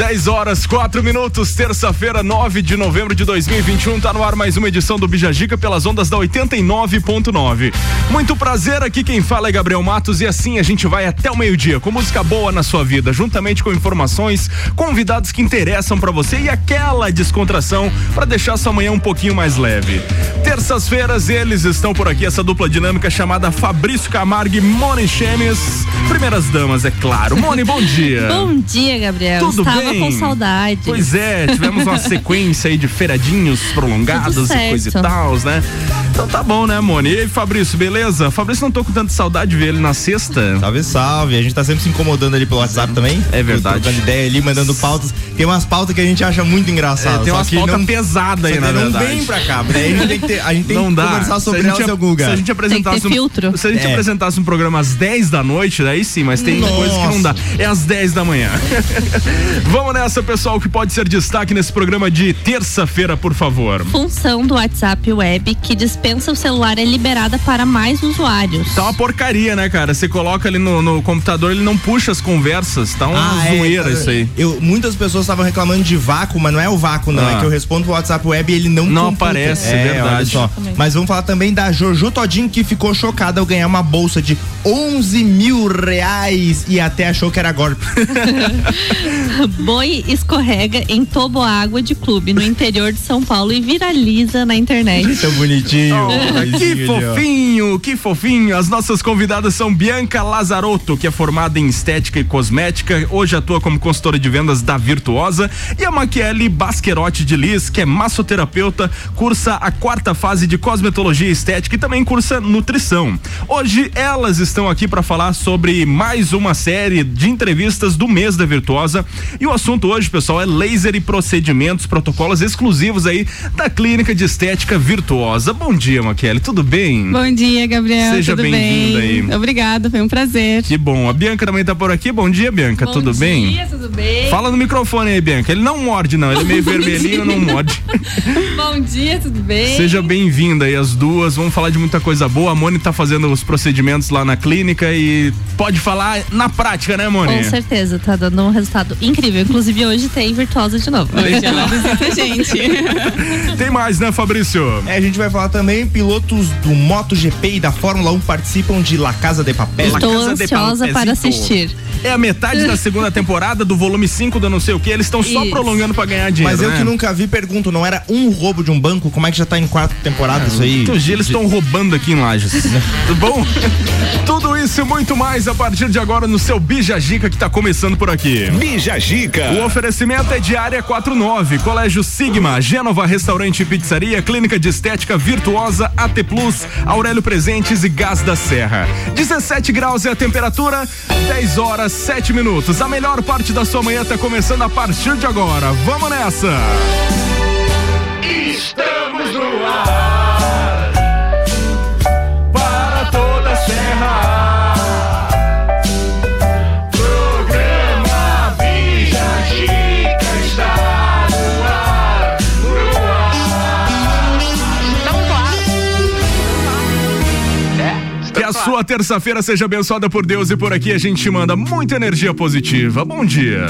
10 horas, 4 minutos, terça-feira, 9 de novembro de 2021. Tá no ar mais uma edição do Bijagica pelas ondas da 89.9. Muito prazer, aqui quem fala é Gabriel Matos e assim a gente vai até o meio-dia com música boa na sua vida, juntamente com informações, convidados que interessam para você e aquela descontração para deixar sua manhã um pouquinho mais leve. Terças-feiras eles estão por aqui, essa dupla dinâmica chamada Fabrício Camargo e Moni Chemes. Primeiras damas, é claro. Moni, bom dia. Bom dia, Gabriel. Tudo Estava bem? Com saudade. Pois é, tivemos uma sequência aí de feiradinhos prolongados e coisa e tal, né? Então tá bom, né, Moni? E aí, Fabrício, beleza? Fabrício, não tô com tanta saudade de ver ele na sexta. Salve, salve. A gente tá sempre se incomodando ali pelo WhatsApp também. É verdade. Trocando ideia ali, mandando pautas. Tem umas pautas que a gente acha muito É, engraçadas. tem só umas pautas não, pesadas aí, na não verdade. vem pra cá. A gente tem que, ter, a gente tem não que dá. conversar sobre se a ela, gente, seu Guga. Se a gente apresentasse Tem que ter um, filtro. Se a gente É. apresentasse um programa às 10 da noite, daí sim, mas tem Nossa. coisas que não dá. É às 10 da manhã. Vamos nessa, pessoal, o que pode ser destaque nesse programa de terça-feira, por favor. Função do WhatsApp Web que dispensa o celular é liberada para mais usuários. Tá uma porcaria, né, cara? Você coloca ali no, no computador, ele não puxa as conversas. Tá uma zoeira cara, isso aí. Eu, muitas pessoas estavam reclamando de vácuo, mas não é o vácuo, não. Ah. É que eu respondo pro WhatsApp web e ele não Não computa. aparece, é verdade. olha só. Exatamente. Mas vamos falar também da Jojo Todinho, que ficou chocada ao ganhar uma bolsa de 11 mil reais e até achou que era golpe. Boi escorrega em toboágua de clube no interior de São Paulo e viraliza na internet. Bonitinho. Oh, que bonitinho ali, ó. fofinho, que fofinho. As nossas convidadas são Bianca Lazarotto, que é formada em estética e cosmética, hoje atua como consultora de vendas da Virtuosa, e a Maquiele Basquerotti de Liz, que é massoterapeuta, cursa a quarta fase de cosmetologia e estética e também cursa nutrição. Hoje elas estão aqui para falar sobre mais uma série de entrevistas do mês da Virtuosa. E o assunto hoje, pessoal, é laser e procedimentos, protocolos exclusivos aí da Clínica de Estética Virtuosa. Bom dia, Maquiele, tudo bem? Bom dia, Gabriel. Seja Tudo bem-vinda bem? aí. Obrigada, foi um prazer. Que bom. A Bianca também tá por aqui. Bom dia, Bianca. Bom tudo bem? dia, tudo bem? Fala no microfone aí, Bianca. Ele não morde, não. Ele é meio vermelhinho, não morde. Bom dia, tudo bem? Seja bem-vinda aí as duas. Vamos falar de muita coisa boa. A Moni tá fazendo os procedimentos lá na clínica e pode falar na prática, né, Moni? Com certeza, tá dando um resultado incrível. Inclusive hoje tem Virtuosa de novo. Hoje ela visita a gente. Tem mais, né, Fabrício? É, a gente vai falar também, pilotos do MotoGP e da Fórmula 1 participam de La Casa de Papel. La Estou Casa de ansiosa para assistir. É a metade da segunda temporada do volume 5 do não sei o que. Eles estão só Isso. prolongando pra ganhar dinheiro. Mas eu né? que nunca vi, pergunto, não era um roubo de um banco? Como é que já tá em quatro temporadas isso aí? Dias eles estão roubando aqui em Lages. Tudo bom? Tudo isso e muito mais a partir de agora no seu Bija Gica que tá começando por aqui. Bija Gica. O oferecimento é de área 49, Colégio Sigma, Gênova Restaurante e Pizzaria, Clínica de Estética Virtuosa, AT Plus, Aurélio Presentes e Gás da Serra. 17 graus é a temperatura, 10 horas 7 minutos. A melhor parte da sua manhã tá começando a partir de agora. Vamos nessa! Estamos no ar ar. Que a sua terça-feira seja abençoada por Deus e por aqui a gente manda muita energia positiva. Bom dia.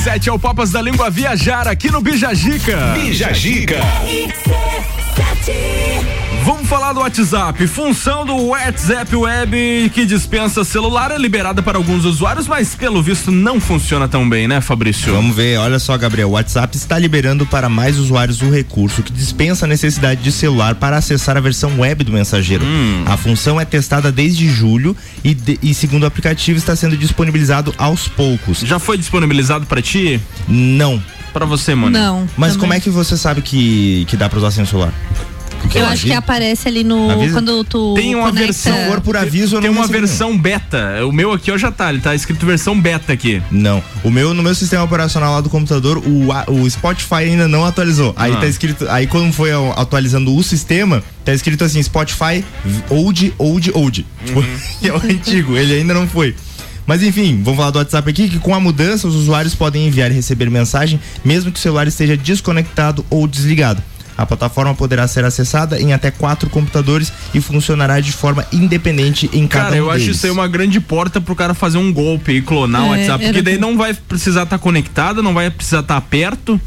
17 é o Papas da Língua Viajar aqui no Bijajica. Bijajica. Bijagica falar do WhatsApp. Função do WhatsApp Web que dispensa celular é liberada para alguns usuários, mas pelo visto não funciona tão bem, né, Fabrício? Vamos ver, olha só, Gabriel. O WhatsApp está liberando para mais usuários o recurso que dispensa a necessidade de celular para acessar a versão web do mensageiro. A função é testada desde julho e, de- e, segundo o aplicativo, está sendo disponibilizado aos poucos. Já foi disponibilizado para ti? Não. Para você, mano? Não. Mas também. como é que você sabe que, que dá para usar sem o celular? Porque Eu acho que aparece ali no. Avisa? Quando tu. Tem uma conecta- versão por aviso, Tem uma versão beta. O meu aqui ó, já tá, ele tá escrito versão beta aqui. Não. O meu, no meu sistema operacional lá do computador, o, a- o Spotify ainda não atualizou. Aí Ah. tá escrito. Aí quando foi atualizando o sistema, tá escrito assim, Spotify old, old, old. Tipo, é o antigo, ele ainda não foi. Mas enfim, vamos falar do WhatsApp aqui, que com a mudança os usuários podem enviar e receber mensagem, mesmo que o celular esteja desconectado ou desligado. A plataforma poderá ser acessada em até quatro computadores e funcionará de forma independente em cada Cara, um eu acho isso aí uma grande porta pro cara fazer um golpe e clonar o É, WhatsApp, porque daí bom. não vai precisar estar conectado, não vai precisar estar perto.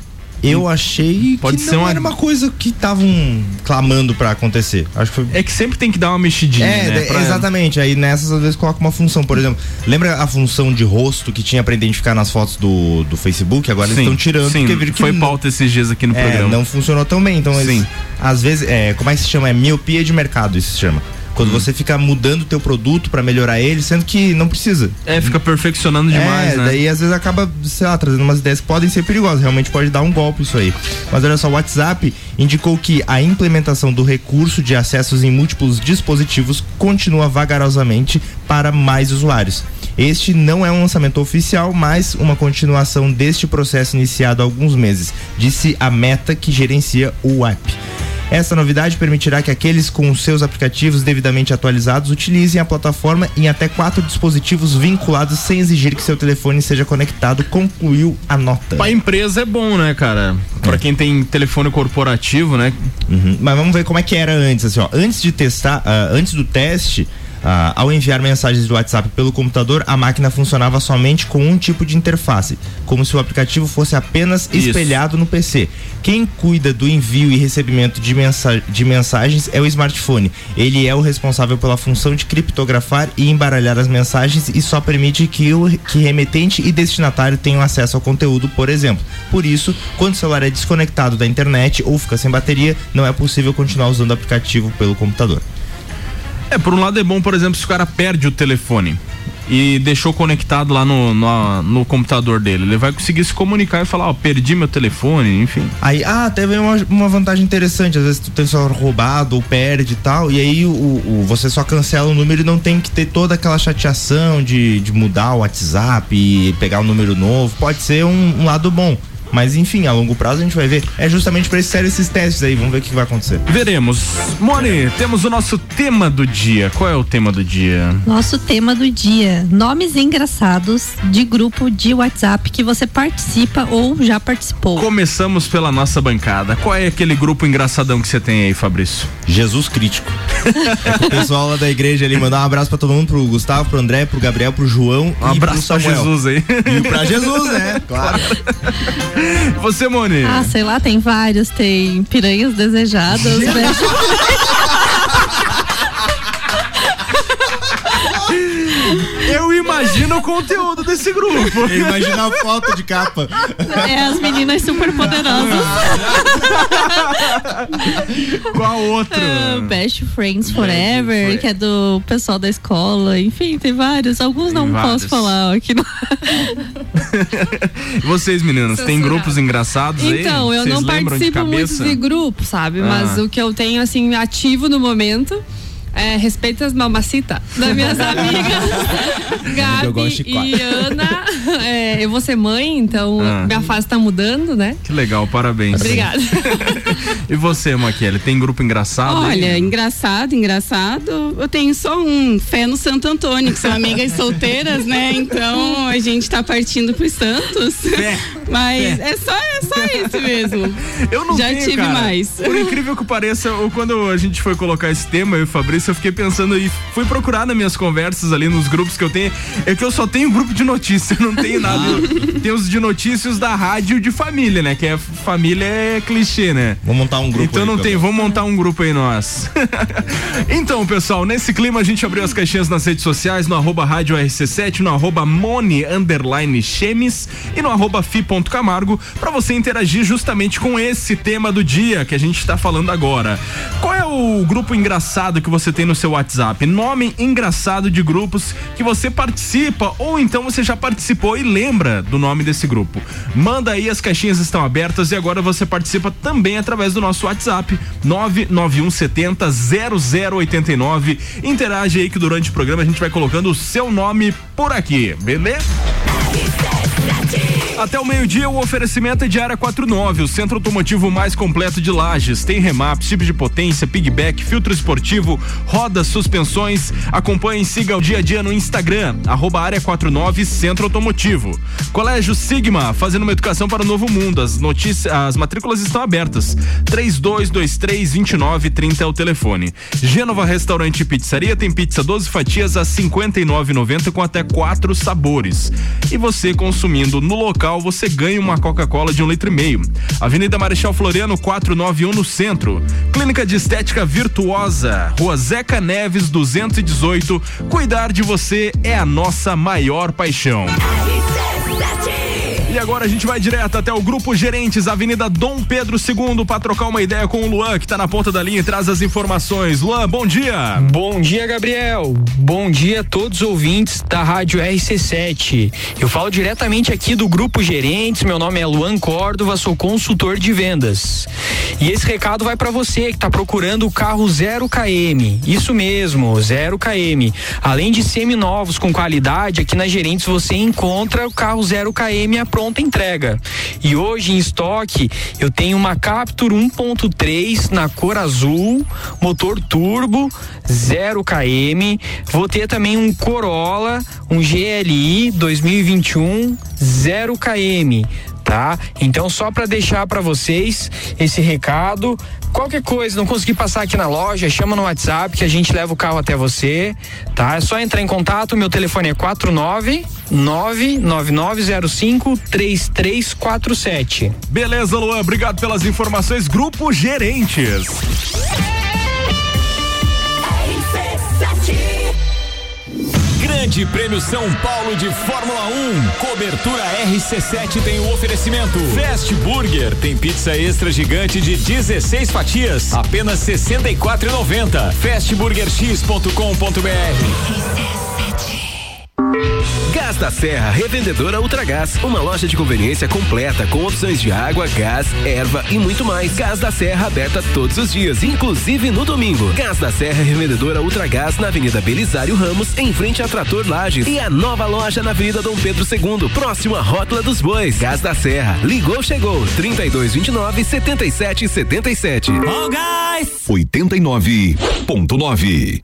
Eu achei Pode que ser não uma- era uma coisa que estavam clamando pra acontecer. Acho que foi É que sempre tem que dar uma mexidinha, É, né? Pra- exatamente. Aí nessas às vezes coloca uma função. Por exemplo, lembra a função de rosto que tinha pra identificar nas fotos do, do Facebook? Agora eles Sim, estão tirando sim, porque viram que foi não- pauta esses dias aqui no é, programa. não funcionou tão bem. Então, eles- às vezes, é, como é que se chama? É miopia de mercado, isso se chama. Quando Hum. você fica mudando o teu produto pra melhorar ele, sendo que não precisa. É, fica perfeccionando demais, é, né? daí às vezes acaba, sei lá, trazendo umas ideias que podem ser perigosas. Realmente pode dar um golpe isso aí. Mas olha só, o WhatsApp indicou que a implementação do recurso de acessos em múltiplos dispositivos continua vagarosamente para mais usuários. Este não é um lançamento oficial, mas uma continuação deste processo iniciado há alguns meses, disse a Meta que gerencia o app. Essa novidade permitirá que aqueles com seus aplicativos devidamente atualizados utilizem a plataforma em até quatro dispositivos vinculados sem exigir que seu telefone seja conectado, concluiu a nota. Pra empresa é bom, né, cara? Pra quem tem telefone corporativo, né? Uhum. Mas vamos ver como é que era antes, assim, ó. Antes de testar, ah, antes do teste, ah, ao enviar mensagens do WhatsApp pelo computador, a máquina funcionava somente com um tipo de interface, como se o aplicativo fosse apenas Isso. espelhado no PC. Quem cuida do envio e recebimento de, mensa de mensagens é o smartphone. Ele é o responsável pela função de criptografar e embaralhar as mensagens e só permite que o que remetente e destinatário tenham acesso ao conteúdo, por exemplo. Por isso, quando o celular é desconectado da internet ou fica sem bateria, não é possível continuar usando o aplicativo pelo computador. É, por um lado é bom, por exemplo, se o cara perde o telefone e deixou conectado lá no, no, no computador dele, ele vai conseguir se comunicar e falar, ó, perdi meu telefone, enfim. Aí, ah, teve uma, uma vantagem interessante. Às vezes tu tem celular roubado ou perde e tal, e aí o, o- você só cancela o número e não tem que ter toda aquela chateação de, de mudar o WhatsApp e pegar um número novo. Pode ser um, um lado bom. Mas enfim, a longo prazo a gente vai ver. É justamente isso que servem esses testes aí. Vamos ver o que vai acontecer. Veremos. Moni, temos o nosso tema do dia. Qual é o tema do dia? Nosso tema do dia: nomes engraçados de grupo de WhatsApp que você participa ou já participou. Começamos pela nossa bancada. Qual é aquele grupo engraçadão que você tem aí, Fabrício? Jesus crítico. é o pessoal lá da igreja ali mandar um abraço pra todo mundo, pro Gustavo, pro André, pro Gabriel, pro João Um e abraço pro pra. Jesus aí. E pra Jesus, né? Claro. Você, Moni? Ah, sei lá, tem vários, tem piranhas desejadas, né? Eu imagino o conteúdo desse grupo. Imagina a foto de capa. É as meninas super poderosas. Qual outro? Ah, Best Friends Forever, Friends. que é do pessoal da escola. Enfim, tem vários. Alguns não vários. posso falar aqui. No... Vocês, meninas, tem grupos engraçados aí? Então, eu Vocês não lembram de participo muito de grupo, sabe? Mas Ah. o que eu tenho, assim, ativo no momento é respeito às mamacita das minhas amigas Gabi e Ana. É, eu vou ser mãe, então Ah. minha fase tá mudando, né? Que legal, parabéns. Obrigada. E você, Maquiele, tem grupo engraçado? Olha, aí? engraçado, engraçado. Eu tenho só um, fé no Santo Antônio, que são amigas solteiras, né? Então a gente tá partindo pros Santos. Fé. Mas é só, é só isso mesmo. Eu não Já tenho, tive cara. mais. Por incrível que pareça, eu- quando a gente foi colocar esse tema, eu e o Fabrício, eu fiquei pensando e fui procurar nas minhas conversas ali nos grupos que eu tenho. É que eu só tenho grupo de notícias, eu não tenho nada. tem os de notícias da rádio de família, né? Que é família é clichê, né? Vamos montar um grupo Então aí, não tem, vamos montar um grupo aí nós. então, pessoal, nesse clima a gente abriu as caixinhas nas redes sociais, no arroba rádio RC7, no arroba Mone underline Chemes e no arroba fi.camargo pra você interagir justamente com esse tema do dia que a gente tá falando agora. Qual é o grupo engraçado que você tem no seu WhatsApp? Nome engraçado de grupos que você participa ou então você já participou e lembra do nome desse grupo. Manda aí, as caixinhas estão abertas e agora você participa também através do nosso WhatsApp 99170 0089. Interage aí que durante o programa a gente vai colocando o seu nome por aqui, beleza? Até o meio-dia, o oferecimento é de Área 49, o centro automotivo mais completo de Lages. Tem remaps, chip de potência, pigback, filtro esportivo, rodas, suspensões. Acompanhe e siga o dia a dia no Instagram, arroba Área 49 Centro Automotivo. Colégio Sigma, fazendo uma educação para o novo mundo. As notícias, as matrículas estão abertas. 3223-2930 é o telefone. Gênova Restaurante e Pizzaria tem pizza 12 fatias a 59,90 com até quatro sabores. E você consumindo no local local, você ganha uma Coca-Cola de um litro e meio. Avenida Marechal Floriano 491 no centro. Clínica de Estética Virtuosa, Rua Zeca Neves 218. Cuidar de você é a nossa maior paixão. E agora a gente vai direto até o Grupo Gerentes, Avenida Dom Pedro II, para trocar uma ideia com o Luan, que tá na ponta da linha e traz as informações. Luan, bom dia. Bom dia, Gabriel. Bom dia a todos os ouvintes da Rádio RC7. Eu falo diretamente aqui do Grupo Gerentes. Meu nome é Luan Córdova, sou consultor de vendas. E esse recado vai para você que tá procurando o carro 0 km. Isso mesmo, 0 km. Além de seminovos com qualidade, aqui na Gerentes você encontra o carro 0 km à pronta entrega. E hoje em estoque eu tenho uma Captur 1.3 na cor azul, motor turbo, 0 km. Vou ter também um Corolla, um GLI 2021, 0 km tá? Então só para deixar para vocês esse recado, qualquer coisa, não conseguir passar aqui na loja, chama no WhatsApp que a gente leva o carro até você, tá? É só entrar em contato, meu telefone é 49 99905 3347. Beleza, Luan, obrigado pelas informações. Grupo Gerentes. Grande Prêmio São Paulo de Fórmula 1. Cobertura RC7 tem o oferecimento. Fast Burger tem pizza extra gigante de 16 fatias, apenas 64,90. Fastburgerx.com.br. Gás da Serra, revendedora Ultragás, uma loja de conveniência completa com opções de água, gás, erva e muito mais. Gás da Serra aberta todos os dias, inclusive no domingo. Gás da Serra, revendedora Ultragás na Avenida Belisário Ramos, em frente a Trator Lages e a nova loja na Avenida Dom Pedro II, próximo à Rótula dos Bois. Gás da Serra, ligou, chegou, 3229 7777. Oh, guys! 89.9.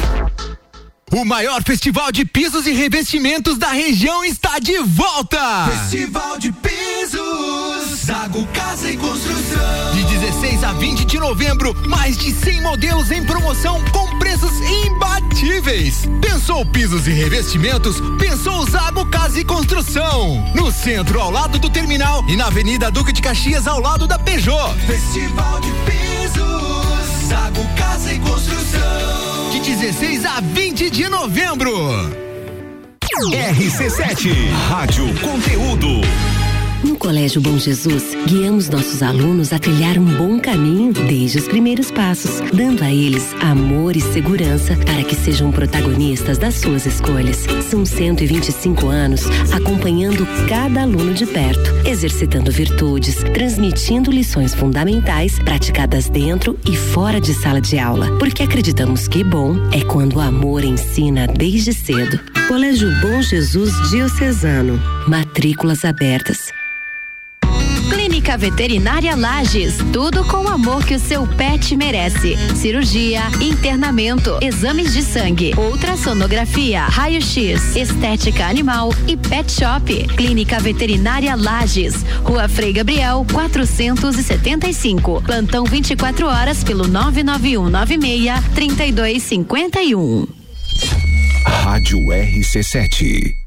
O maior festival de pisos e revestimentos da região está de volta! Festival de Pisos, Zago Casa e Construção. De 16 a 20 de novembro, mais de 100 modelos em promoção com preços imbatíveis. Pensou pisos e revestimentos? Pensou Zago Casa e Construção. No centro, ao lado do terminal e na Avenida Duque de Caxias, ao lado da Peugeot. Festival de Pisos, Zago Casa e Construção. De 16 a 20 de novembro. RC7, Rádio Conteúdo. No Colégio Bom Jesus, guiamos nossos alunos a trilhar um bom caminho desde os primeiros passos, dando a eles amor e segurança para que sejam protagonistas das suas escolhas. São 125 anos acompanhando cada aluno de perto, exercitando virtudes, transmitindo lições fundamentais praticadas dentro e fora de sala de aula, porque acreditamos que bom é quando o amor ensina desde cedo. Colégio Bom Jesus Diocesano. Matrículas abertas. Clínica Veterinária Lages, tudo com o amor que o seu pet merece. Cirurgia, internamento, exames de sangue, ultrassonografia, raio-x, estética animal e pet shop. Clínica Veterinária Lages, Rua Frei Gabriel, 475. Plantão 24 horas pelo 99196 3251. Rádio RC7.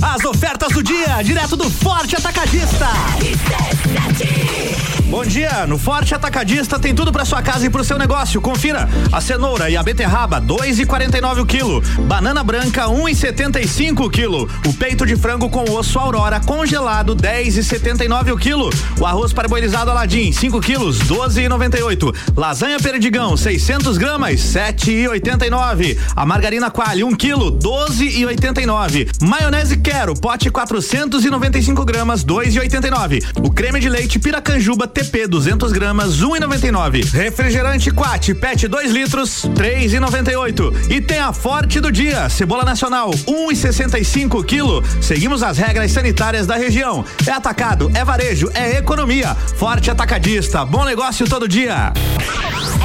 As ofertas do dia, direto do Forte Atacadista. Bom dia, no Forte Atacadista tem tudo para sua casa e pro seu negócio. Confira: a cenoura e a beterraba 2,49 o quilo, banana branca 1,75 o quilo, o peito de frango com osso Aurora congelado 10,79 o quilo, o arroz parboilizado Aladim 5 quilos 12,98, lasanha perdigão 600 gramas 7,89, a margarina Quali 1 quilo 12,89, maionese Quero pote 495 gramas 2,89, o creme de leite Piracanjuba TP PP 200 gramas 1,99. Refrigerante Quat PET 2 litros 3,98. E tem a Forte do dia, cebola nacional 1,65 quilo. Seguimos as regras sanitárias da região. É atacado, é varejo, é economia. Forte atacadista, bom negócio todo dia.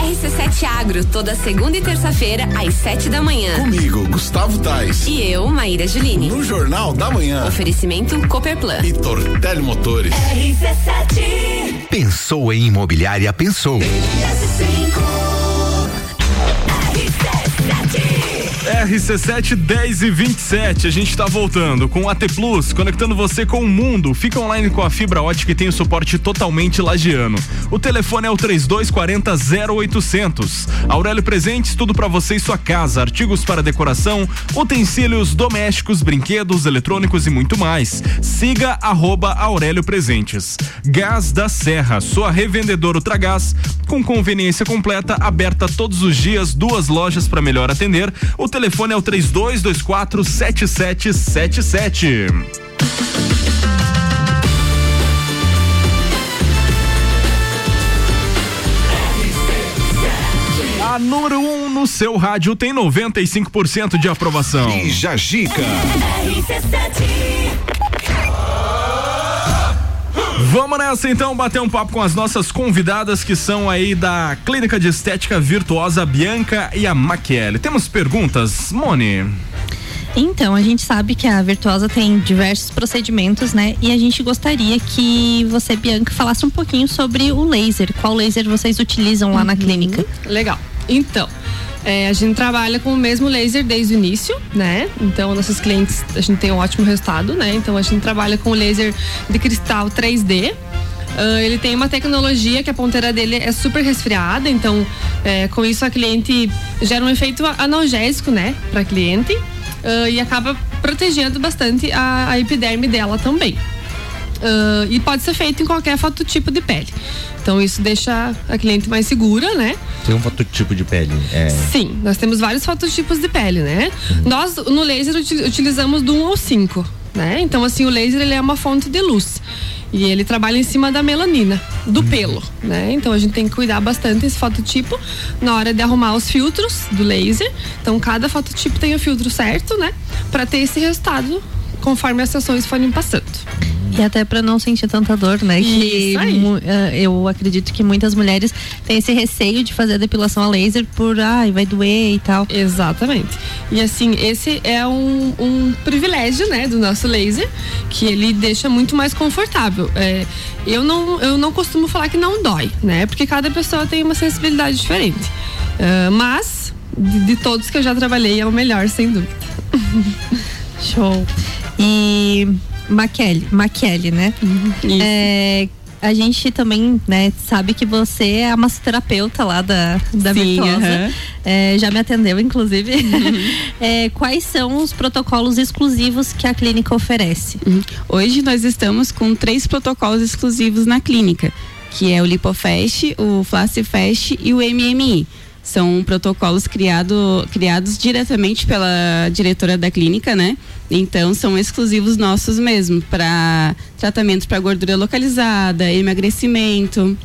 RC7 Agro, toda segunda e terça-feira, às sete da manhã. Comigo, Gustavo Tais. E eu, Maíra Juline. No Jornal da Manhã. Oferecimento Cooperplan. E Tortel Motores. RC7. Pensou em imobiliária, pensou. RC7 10 e 27, a gente tá voltando com o AT Plus, conectando você com o mundo. Fica online com a fibra ótica e tem o suporte totalmente lagiano. O telefone é o 3240 0800. Aurélio Presentes, tudo para você e sua casa, artigos para decoração, utensílios domésticos, brinquedos, eletrônicos e muito mais. Siga arroba Aurélio Presentes. Gás da Serra, sua revendedora Ultragás, com conveniência completa, aberta todos os dias, duas lojas para melhor atender. O telefone é o 3224 7777. A número 1 um no seu rádio tem 95% de aprovação. E Jajica. Vamos nessa então bater um papo com as nossas convidadas que são aí da Clínica de Estética Virtuosa Bianca e a Maquiele. Temos perguntas, Moni? Então, a gente sabe que a Virtuosa tem diversos procedimentos, né? E a gente gostaria que você, Bianca, falasse um pouquinho sobre o laser. Qual laser vocês utilizam lá na clínica? Legal. Então, é, a gente trabalha com o mesmo laser desde o início, né? Então, nossos clientes, a gente tem um ótimo resultado, né? Então, a gente trabalha com o laser de cristal 3D. Ah, ele tem uma tecnologia que a ponteira dele é super resfriada, então é, com isso a cliente gera um efeito analgésico, né, para cliente ah, e acaba protegendo bastante a, a epiderme dela também. Ah, e pode ser feito em qualquer fototipo de pele. Então isso deixa a cliente mais segura, né? Tem um fototipo de pele. É... Sim, nós temos vários fototipos de pele, né? Nós, no laser, uti- utilizamos do 1 ao 5, né? Então, assim, o laser, ele é uma fonte de luz. E ele trabalha em cima da melanina, do pelo, né? Então, a gente tem que cuidar bastante desse fototipo na hora de arrumar os filtros do laser. Então, cada fototipo tem o filtro certo, né? Pra ter esse resultado conforme as sessões forem passando. E até para não sentir tanta dor, né? Que Isso aí. mu- eh, eu acredito que muitas mulheres têm esse receio de fazer a depilação a laser por, ai, vai doer e tal. Exatamente. E assim, esse é um, um privilégio, né, do nosso laser, que ele deixa muito mais confortável. É, eu, não, eu não costumo falar que não dói, né? Porque cada pessoa tem uma sensibilidade diferente. Ah, mas, de, de todos que eu já trabalhei, é o melhor, sem dúvida. Show. E Maquele, Maquele, né? É, a gente também, né, sabe que você é a massoterapeuta lá da, da Sim, Virtuosa. aham. É, já me atendeu, inclusive. É, quais são os protocolos exclusivos que a clínica oferece? Hoje nós estamos com três protocolos exclusivos na clínica, que é o Lipofest, o Flascifest e o MMI. São protocolos criado, criados diretamente pela diretora da clínica, né? Então são exclusivos nossos mesmo para tratamento para gordura localizada, emagrecimento.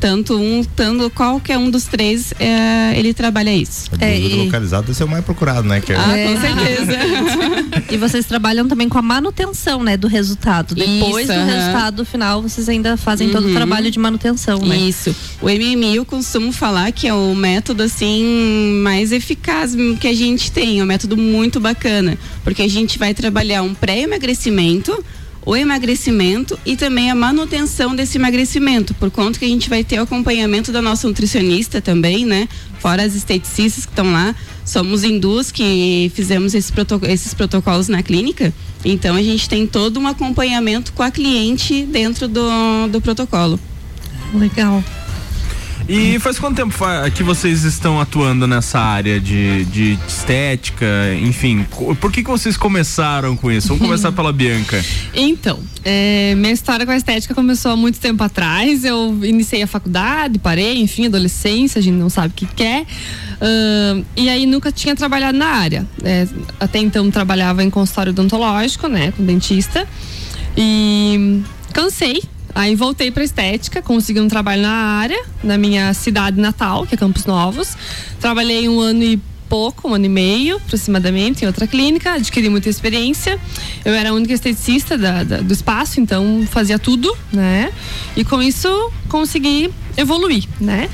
Tanto um, tanto qualquer um dos três, é, ele trabalha isso. O produto localizado deve ser o mais procurado, né? Que é- Ah, É. com certeza. E vocês trabalham também com a manutenção, né, do resultado. Depois Isso, do aham. resultado final, vocês ainda fazem todo o Uhum. trabalho de manutenção, né? Isso. O MMI eu costumo falar que é o método assim mais eficaz que a gente tem, é um método muito bacana, porque a gente vai trabalhar um pré-emagrecimento, o emagrecimento e também a manutenção desse emagrecimento, por conta que a gente vai ter o acompanhamento da nossa nutricionista também, né? Fora as esteticistas que estão lá. Somos duas que fizemos esse proto- esses protocolos na clínica. Então a gente tem todo um acompanhamento com a cliente dentro do, do protocolo. Legal. E faz quanto tempo que vocês estão atuando nessa área de, de estética, enfim? Por que, que vocês começaram com isso? Vamos começar pela Bianca. Então, é, minha história com a estética começou há muito tempo atrás. Eu iniciei a faculdade, parei, enfim, adolescência, a gente não sabe o que quer. Ahn, e aí nunca tinha trabalhado na área. É, até então trabalhava em consultório odontológico, né, com dentista. E cansei Aí voltei pra estética, consegui um trabalho na área, na minha cidade natal, que é Campos Novos. Trabalhei um ano e pouco, um ano e meio aproximadamente, em outra clínica, adquiri muita experiência. Eu era a única esteticista da- da- do espaço, então fazia tudo, né? E com isso consegui evoluir, né?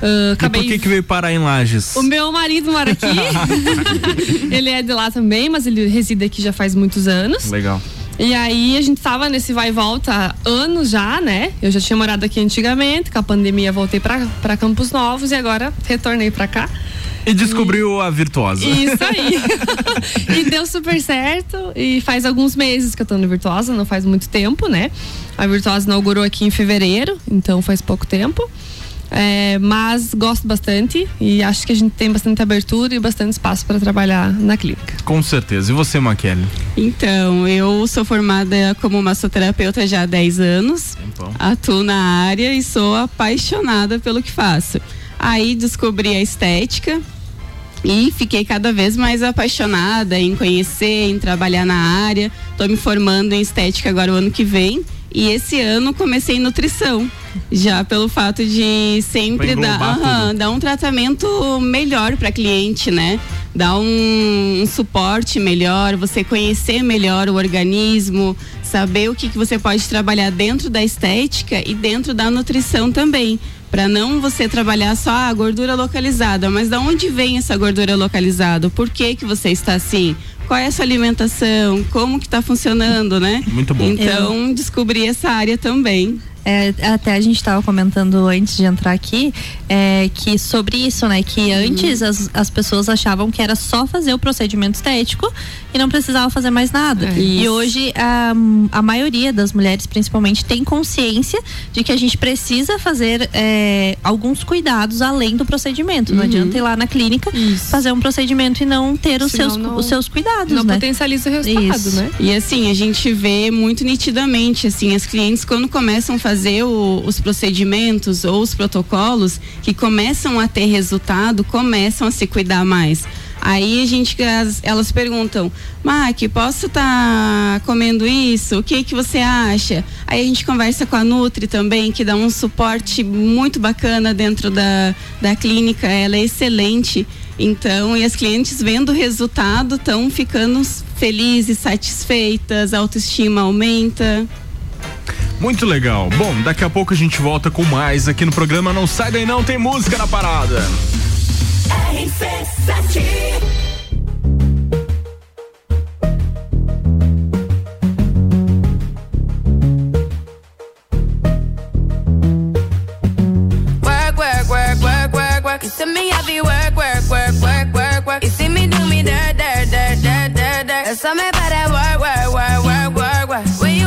Ah, E por que que veio parar em Lages? o meu marido mora aqui. ele é de lá também, mas ele reside aqui já faz muitos anos. Legal. E aí a gente tava nesse vai e volta há anos já, né? Eu já tinha morado aqui antigamente, com a pandemia voltei pra Campos Novos e agora retornei pra cá. E descobriu a virtuosa. Isso aí. e deu super certo. E faz alguns meses que eu tô no Virtuosa, não faz muito tempo, né? A Virtuosa inaugurou aqui em fevereiro, então faz pouco tempo. É, mas gosto bastante e acho que a gente tem bastante abertura e bastante espaço para trabalhar na clínica. Com certeza. E você, Maquele? Então, eu sou formada como massoterapeuta já há 10 anos. Atuo na área e sou apaixonada pelo que faço. Aí descobri a estética e fiquei cada vez mais apaixonada em conhecer, em trabalhar na área. Estou me formando em estética agora o ano que vem. E esse ano comecei em nutrição. Já pelo fato de sempre dar, aham, dar um tratamento melhor para cliente, né? Dar um, um suporte melhor, você conhecer melhor o organismo, saber o que, que você pode trabalhar dentro da estética e dentro da nutrição também. Para não você trabalhar só a gordura localizada, mas da onde vem essa gordura localizada? Por que que você está assim? Qual é a sua alimentação? Como que está funcionando, né? Muito bom. Então, descobri essa área também. É, até a gente estava comentando antes de entrar aqui é, que sobre isso, né? Que antes as, as pessoas achavam que era só fazer o procedimento estético e não precisava fazer mais nada. É. E Isso. hoje a, a maioria das mulheres, principalmente, tem consciência de que a gente precisa fazer é, alguns cuidados além do procedimento. Não Uhum. adianta ir lá na clínica fazer um procedimento e não ter os, Senão seus, não- os seus cuidados, não né? potencializa o resultado, Isso. né? E assim, a gente vê muito nitidamente, assim, as clientes quando começam a fazer o- os procedimentos ou os protocolos que começam a ter resultado, começam a se cuidar mais. Aí a gente, as- elas perguntam, Mac, posso estar comendo isso? O que que você acha? Aí a gente conversa com a Nutri também, que dá um suporte muito bacana dentro da, da clínica, ela é excelente. Então, e as clientes vendo o resultado estão ficando felizes, satisfeitas, a autoestima aumenta. Muito legal. Bom, daqui a pouco a gente volta com mais aqui no programa. Não sai daí não, tem música na parada. Work, work, work, work, work, work. You see me heavy work, work, work, work, work, work. You see me do me dirt, dirt, dirt, dirt, dirt, dirt. There's something about that work, work, work, work, work, work. When you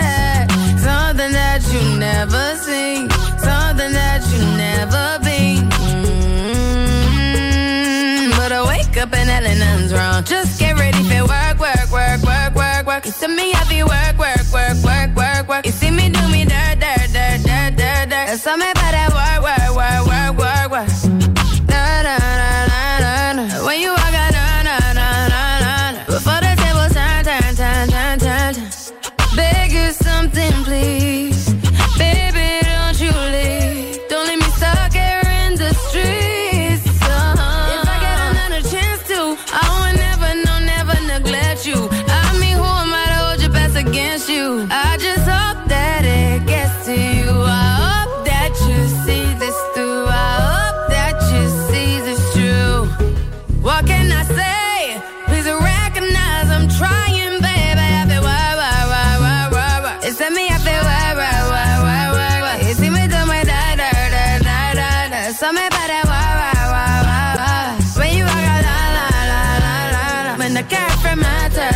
never seen, something that you never been. Mm, But I wake up and hell nothing's wrong. Just get ready for work, work, work, work, work, work. You see me happy work, work, work, work, work, work. You see me do me dirt, dirt, dirt, dirt, dirt, dirt. There's something about that work, work, work, work, work, work.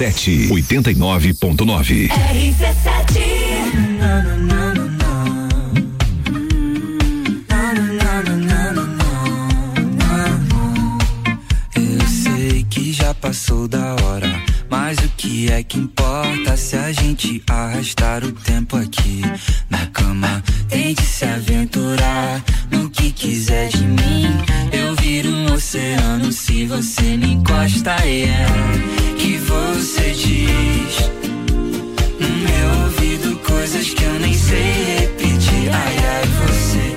RC7 89.9. Eu sei que já passou da hora, mas o que é que importa se a gente arrastar o tempo aqui na cama? Tente se aventurar no que quiser de mim. Eu viro um oceano se você me encosta. E é que você diz no meu ouvido coisas que eu nem sei repetir. Ai, ai, você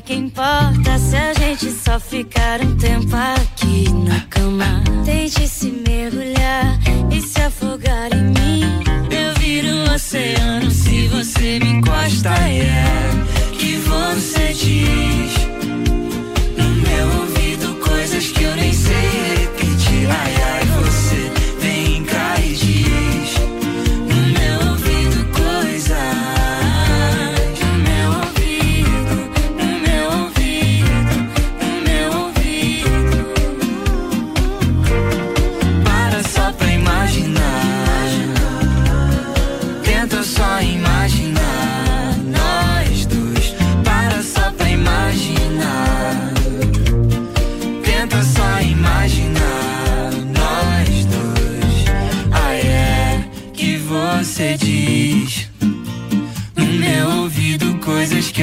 que importa se a gente só ficar um tempo aqui na cama? Tente se mergulhar e se afogar em mim. Eu viro um oceano se você me encosta. E é que você diz no meu ouvido coisas que eu nem sei repetir. Ai,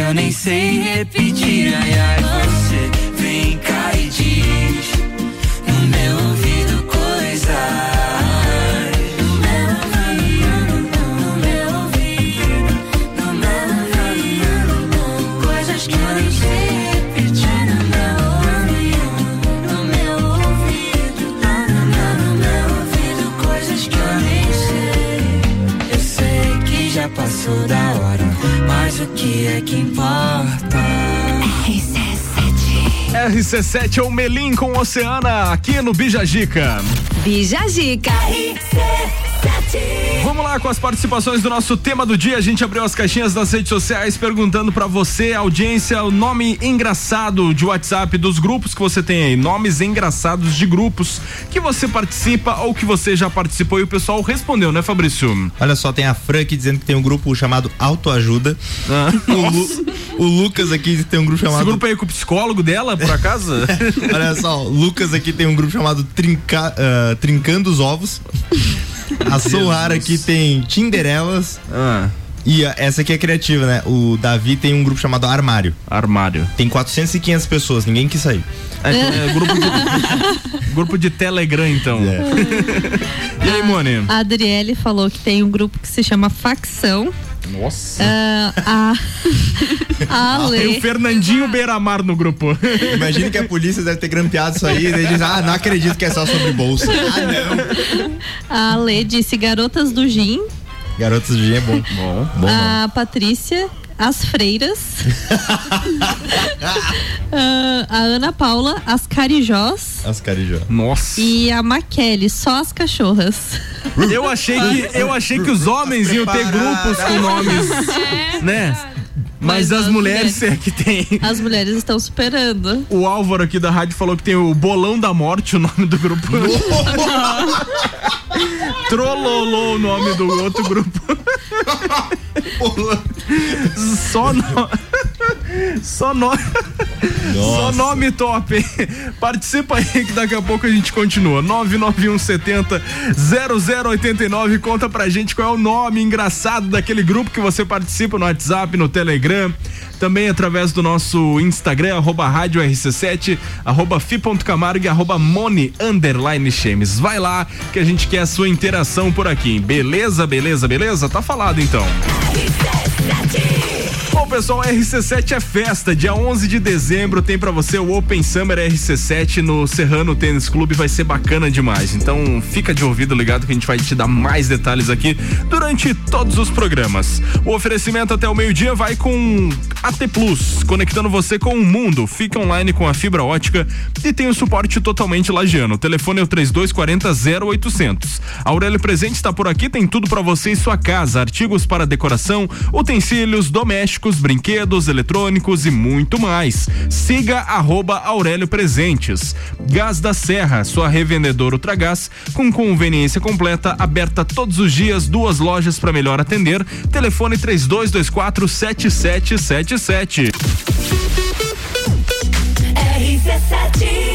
eu nem sei repetir. Ai, ai, você vem cá e diz RC7 é o Melim com Oceana aqui no Bijagica. Bijagica. Vamos lá com as participações do nosso tema do dia. A gente abriu as caixinhas das redes sociais perguntando pra você, audiência, o nome engraçado de WhatsApp dos grupos que você tem aí. Nomes engraçados de grupos que você participa ou que você já participou e o pessoal respondeu, né, Fabrício? Olha só, tem a Fran aqui dizendo que tem um grupo chamado Autoajuda. o, Lu- o Lucas aqui tem um grupo chamado. Esse grupo aí com o psicólogo dela, por acaso? Olha só, o Lucas aqui tem um grupo chamado Trinca, ah, Trincando os Ovos. A Soara aqui tem Tinderelas. Ah. E essa aqui é criativa, né? O Davi tem um grupo chamado Armário. Armário. Tem 400 e 500 pessoas, ninguém quis sair. É, é grupo, de, grupo de Telegram, então. e aí, Mone? A Adriele falou que tem um grupo que se chama Facção. Nossa. Ah, a a Tem Ale, o Fernandinho Beiramar no grupo. Imagina que a polícia deve ter grampeado isso aí. Daí diz, ah, não acredito que é só sobre bolsa. Ah, não. a Ale disse Garotas do Gin. Garotos de Gin é bom. Bom. Bom, a Patrícia as freiras. Ah, a Ana Paula, as carijós. As carijó. Nossa. E a Maquele, só as cachorras. Eu achei que, eu achei que os homens iam ter grupos com nomes, né? Mas, as, mulheres, é que tem. As mulheres estão superando. O Álvaro aqui da rádio falou que tem o Bolão da Morte, o nome do grupo. Trololô o nome do outro grupo. Só no... Só nome. Só nome top. Participa aí que daqui a pouco a gente continua. 99170 0089 conta pra gente qual é o nome engraçado daquele grupo que você participa no WhatsApp, no Telegram, também através do nosso Instagram, arroba rádio RC7, arroba fi.camargo e arroba underline chemes. Vai lá que a gente quer a sua interação por aqui. Beleza, beleza, beleza? Tá falado então. Says, Bom, pessoal, RC7 é festa. Dia 11 de dezembro tem pra você o Open Summer RC7 no Serrano Tênis Clube. Vai ser bacana demais. Então, fica de ouvido ligado que a gente vai te dar mais detalhes aqui durante todos os programas. O oferecimento até o meio-dia vai com AT Plus, conectando você com o mundo. Fica online com a fibra ótica e tem o suporte totalmente lagiano. O telefone é o 3240 0800. A Aurélio Presente está por aqui, tem tudo pra você e sua casa: artigos para decoração, utensílios domésticos, brinquedos, eletrônicos e muito mais. Siga arroba Aurélio Presentes. Gás da Serra, sua revendedora Ultragás, com conveniência completa, aberta todos os dias, duas lojas para melhor atender. Telefone 3224 7777. RC7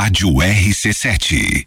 Rádio RC7.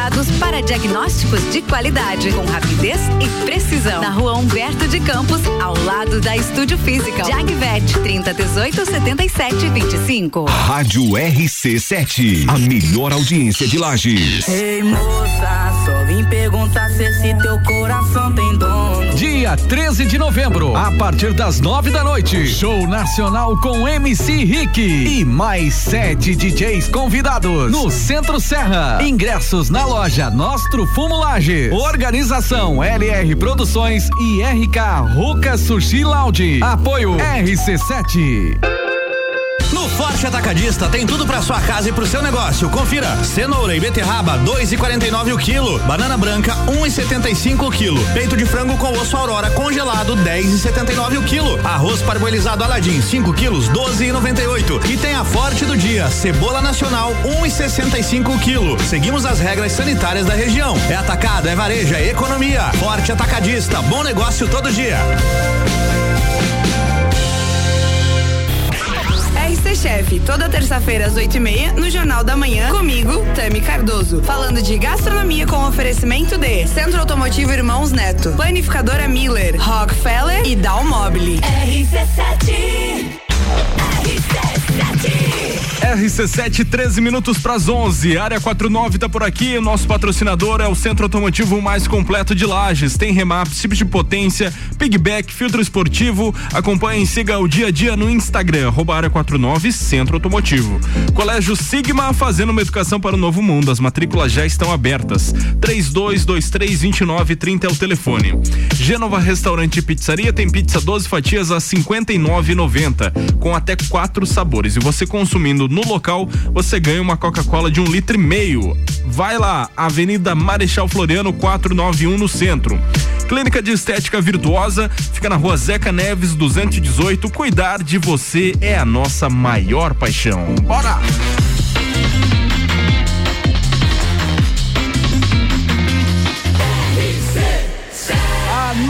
especializados para diagnósticos de qualidade, com rapidez e precisão. Na rua Humberto de Campos, ao lado da Estúdio Física. Jagvet, 30 18 77 25. Rádio RC7, a melhor audiência de Lages. Ei moça, só vim perguntar se esse teu coração tem dono. Dia 13 de novembro, a partir das nove da noite, show nacional com MC Rick e mais sete DJs convidados no Centro Serra. Ingressos na loja Nostro Fumo Lages. Organização LR Produções e RK Ruka Sushi Lounge. Apoio RC7. No Forte Atacadista tem tudo pra sua casa e pro seu negócio. Confira: cenoura e beterraba 2,49 o quilo, banana branca 1,75 o quilo, peito de frango com osso aurora congelado 10,79 o quilo, arroz parboilizado Aladim 5 quilos 12,98 e tem a Forte do dia cebola nacional 1,65 o quilo. Seguimos as regras sanitárias da região. É atacado, é varejo, é economia. Forte Atacadista, bom negócio todo dia. RC Chef, toda terça-feira às 8h30, no Jornal da Manhã, comigo, Tami Cardoso. Falando de gastronomia com oferecimento de Centro Automotivo Irmãos Neto, Planificadora Miller, Rockefeller e Dalmobile. RC7 RC7, 13 minutos para as 11. Área 49 tá por aqui. Nosso patrocinador é o Centro Automotivo mais completo de Lages. Tem remap, chips de potência, pigback, filtro esportivo. Acompanhe e siga o dia a dia no Instagram, arroba área 49 Centro Automotivo. Colégio Sigma fazendo uma educação para o novo mundo. As matrículas já estão abertas. 32232930 é o telefone. Gênova Restaurante e Pizzaria tem pizza 12 fatias a 59,90 com até quatro sabores. E você consumindo no local, você ganha uma Coca-Cola de um litro e meio. Vai lá, Avenida Marechal Floriano 491 no centro. Clínica de Estética Virtuosa fica na rua Zeca Neves 218. Cuidar de você é a nossa maior paixão. Bora!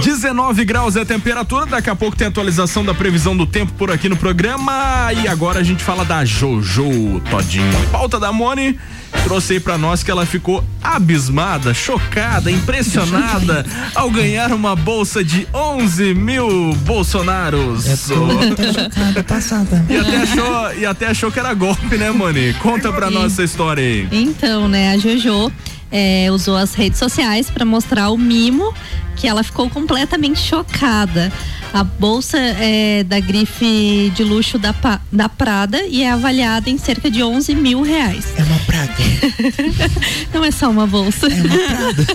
19 graus é a temperatura, daqui a pouco tem atualização da previsão do tempo por aqui no programa. E agora a gente fala da Jojo Todinho. Pauta da Mone trouxe aí pra nós que ela ficou abismada, chocada, impressionada ao ganhar uma bolsa de 11 mil Bolsonaros. chocada, passada. E até, achou, e até achou que era golpe, né, Mone? Conta pra nós essa história aí. Então, né, a Jojo é, usou as redes sociais para mostrar o mimo que ela ficou completamente chocada. A bolsa é da grife de luxo da, da Prada e é avaliada em cerca de 11 mil reais. É uma Prada. Não é só uma bolsa. É uma Prada.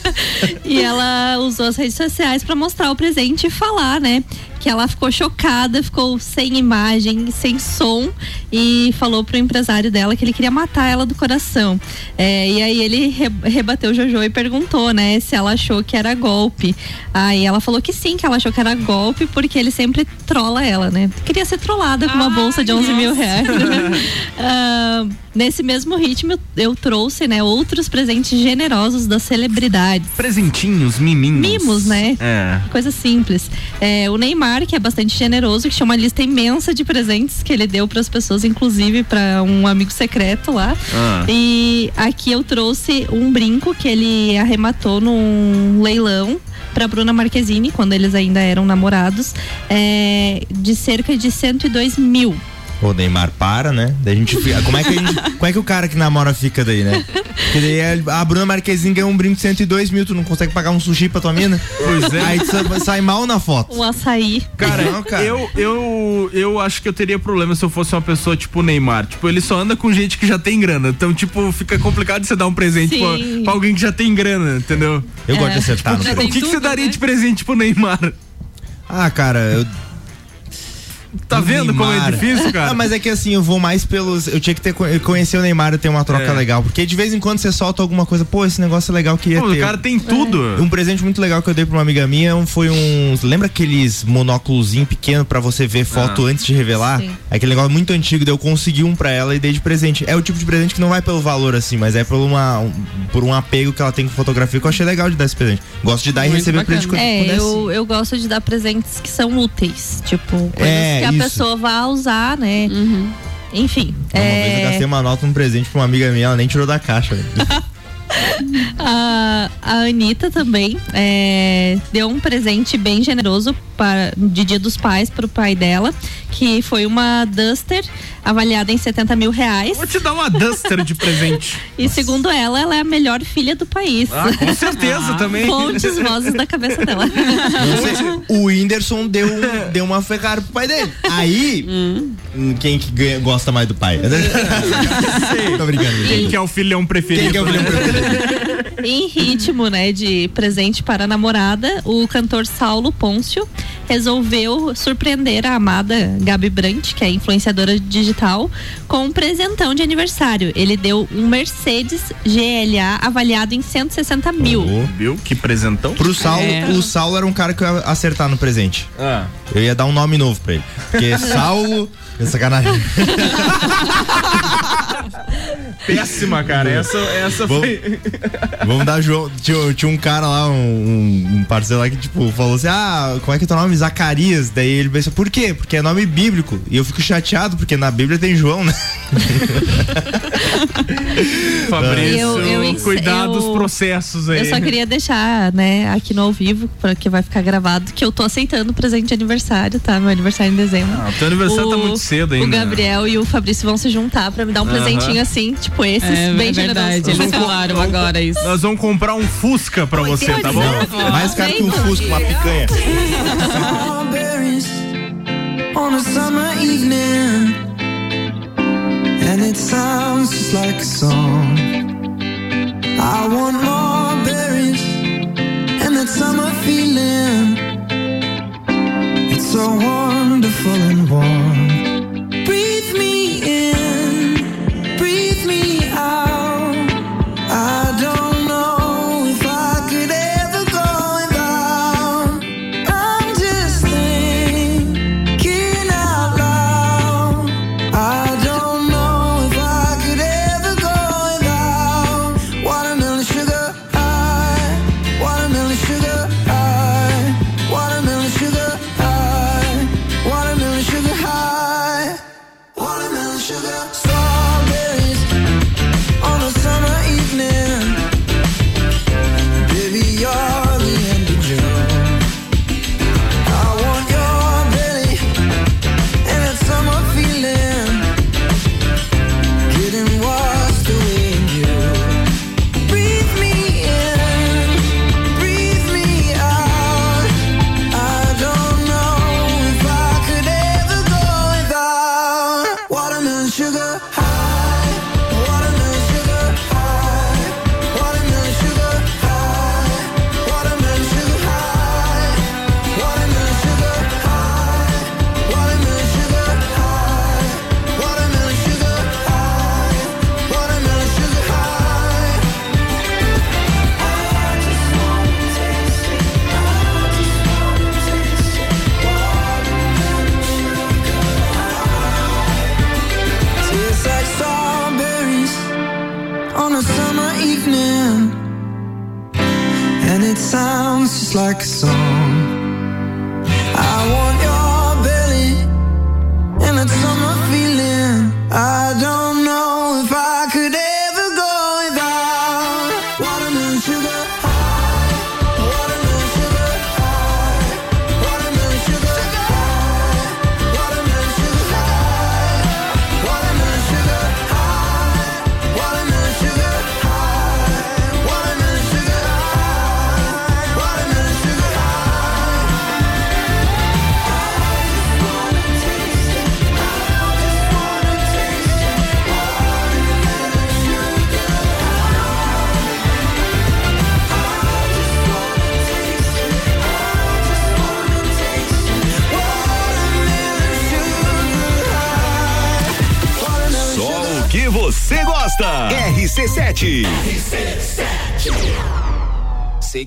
e ela usou as redes sociais para mostrar o presente e falar, né? Que ela ficou chocada, ficou sem imagem, sem som e falou pro empresário dela que ele queria matar ela do coração. É, e aí ele re- rebateu o Jojo e perguntou, né, se ela achou que era golpe. Aí ela falou que sim, que ela achou que era golpe porque ele sempre trola ela, né? Queria ser trollada com uma bolsa de 11 mil reais. Ah, nesse mesmo ritmo, eu- eu trouxe, né, outros presentes generosos das celebridades. Presentinhos, miminhos. Mimos, né? É. Coisa simples. É, o Neymar, que é bastante generoso, que tinha uma lista imensa de presentes que ele deu para as pessoas, inclusive para um amigo secreto lá. Ah. E aqui eu trouxe um brinco que ele arrematou num leilão para Bruna Marquezine, quando eles ainda eram namorados, é, de cerca de 102 mil. Ô, Neymar, para, né? Daí a gente fica. Como é que, a gente- como é que o cara que namora fica daí, né? Porque daí a a Bruna Marquezine ganhou um brinco de 102 mil, tu não consegue pagar um sushi pra tua mina? Pois é. Aí tu sa- sai mal na foto. O açaí. Cara, Não, cara. Eu, eu, eu acho que eu teria problema se eu fosse uma pessoa tipo o Neymar. Tipo, ele só anda com gente que já tem grana. Então, tipo, fica complicado você dar um presente pra, pra alguém que já tem grana, entendeu? Eu gosto de acertar no Tipo, o que, que você daria de presente pro Neymar? Ah, cara, eu. Tá vendo como é Neymar. difícil, cara? Não, mas é que assim, eu vou mais pelos. Eu tinha que ter co- conhecer o Neymar e ter uma troca É. legal. Porque de vez em quando você solta alguma coisa, pô, esse negócio é legal, eu queria Pô, ter. o cara tem tudo. Um presente muito legal que eu dei pra uma amiga minha um- foi um. Lembra aqueles monóculozinho pequeno pra você ver foto Ah. antes de revelar? Sim. Aquele negócio muito antigo, daí eu consegui um pra ela e dei de presente. É o tipo de presente que não vai pelo valor assim, mas é por, uma, um, por um apego que ela tem com fotografia que eu achei legal de dar esse presente. Gosto de dar e receber presente quando É, eu, eu gosto de dar presentes que são úteis. Tipo, coisas É, que a isso. pessoa vai usar, né? Enfim. Uma vez eu é, gastei uma nota, um presente pra uma amiga minha, ela nem tirou da caixa. A, a Anitta também é, deu um presente bem generoso para, de Dia dos Pais para o pai dela, que foi uma Duster avaliada em 70 mil reais. Vou te dar uma Duster de presente. E segundo ela, ela é a melhor filha do país. Ah, com certeza também. Fontes, vozes da cabeça dela. Não sei, o Whindersson deu, um- deu uma Ferrari pro pai dele. Aí, hum, quem que ganha- gosta mais do pai? Tô brincando. Quem que é o filhão preferido? Quem que é o filhão preferido? Em ritmo, né, de presente para a namorada, o cantor Saulo Pôncio resolveu surpreender a amada Gabi Brandt, que é influenciadora digital, com um presentão de aniversário. Ele deu um Mercedes GLA avaliado em 160 mil. Viu? Que presentão. Pro Saulo, É. o Saulo era um cara que eu ia acertar no presente. Ah. Eu ia dar um nome novo pra ele. Porque Saulo. É sacanagem. Péssima, cara. Essa, essa Vamos- foi. Vamos dar João. Tinha, tinha um cara lá, um, um parceiro lá que, tipo, falou assim: Ah, como é que é teu nome? Zacarias. Daí ele pensou, por quê? Porque é nome bíblico. E eu fico chateado, porque na Bíblia tem João, né? Fabrício, Eu- eu eu- dos processos aí. Eu só queria deixar, né, aqui no ao vivo, porque vai ficar gravado, que eu tô aceitando o presente de aniversário, tá? Meu aniversário em dezembro. Ah, teu aniversário tá muito cedo ainda. O Gabriel e o Fabrício vão se juntar pra me dar um Aham. presentinho assim, tipo esses, É, bem é verdade, generosos. eles falaram agora isso. Nós vamos comprar um Fusca pra você, tá bom? Mais caro que um Fusco, uma picanha. On a summer evening, and it sounds just like a song. I want more berries and that summer feeling. It's so wonderful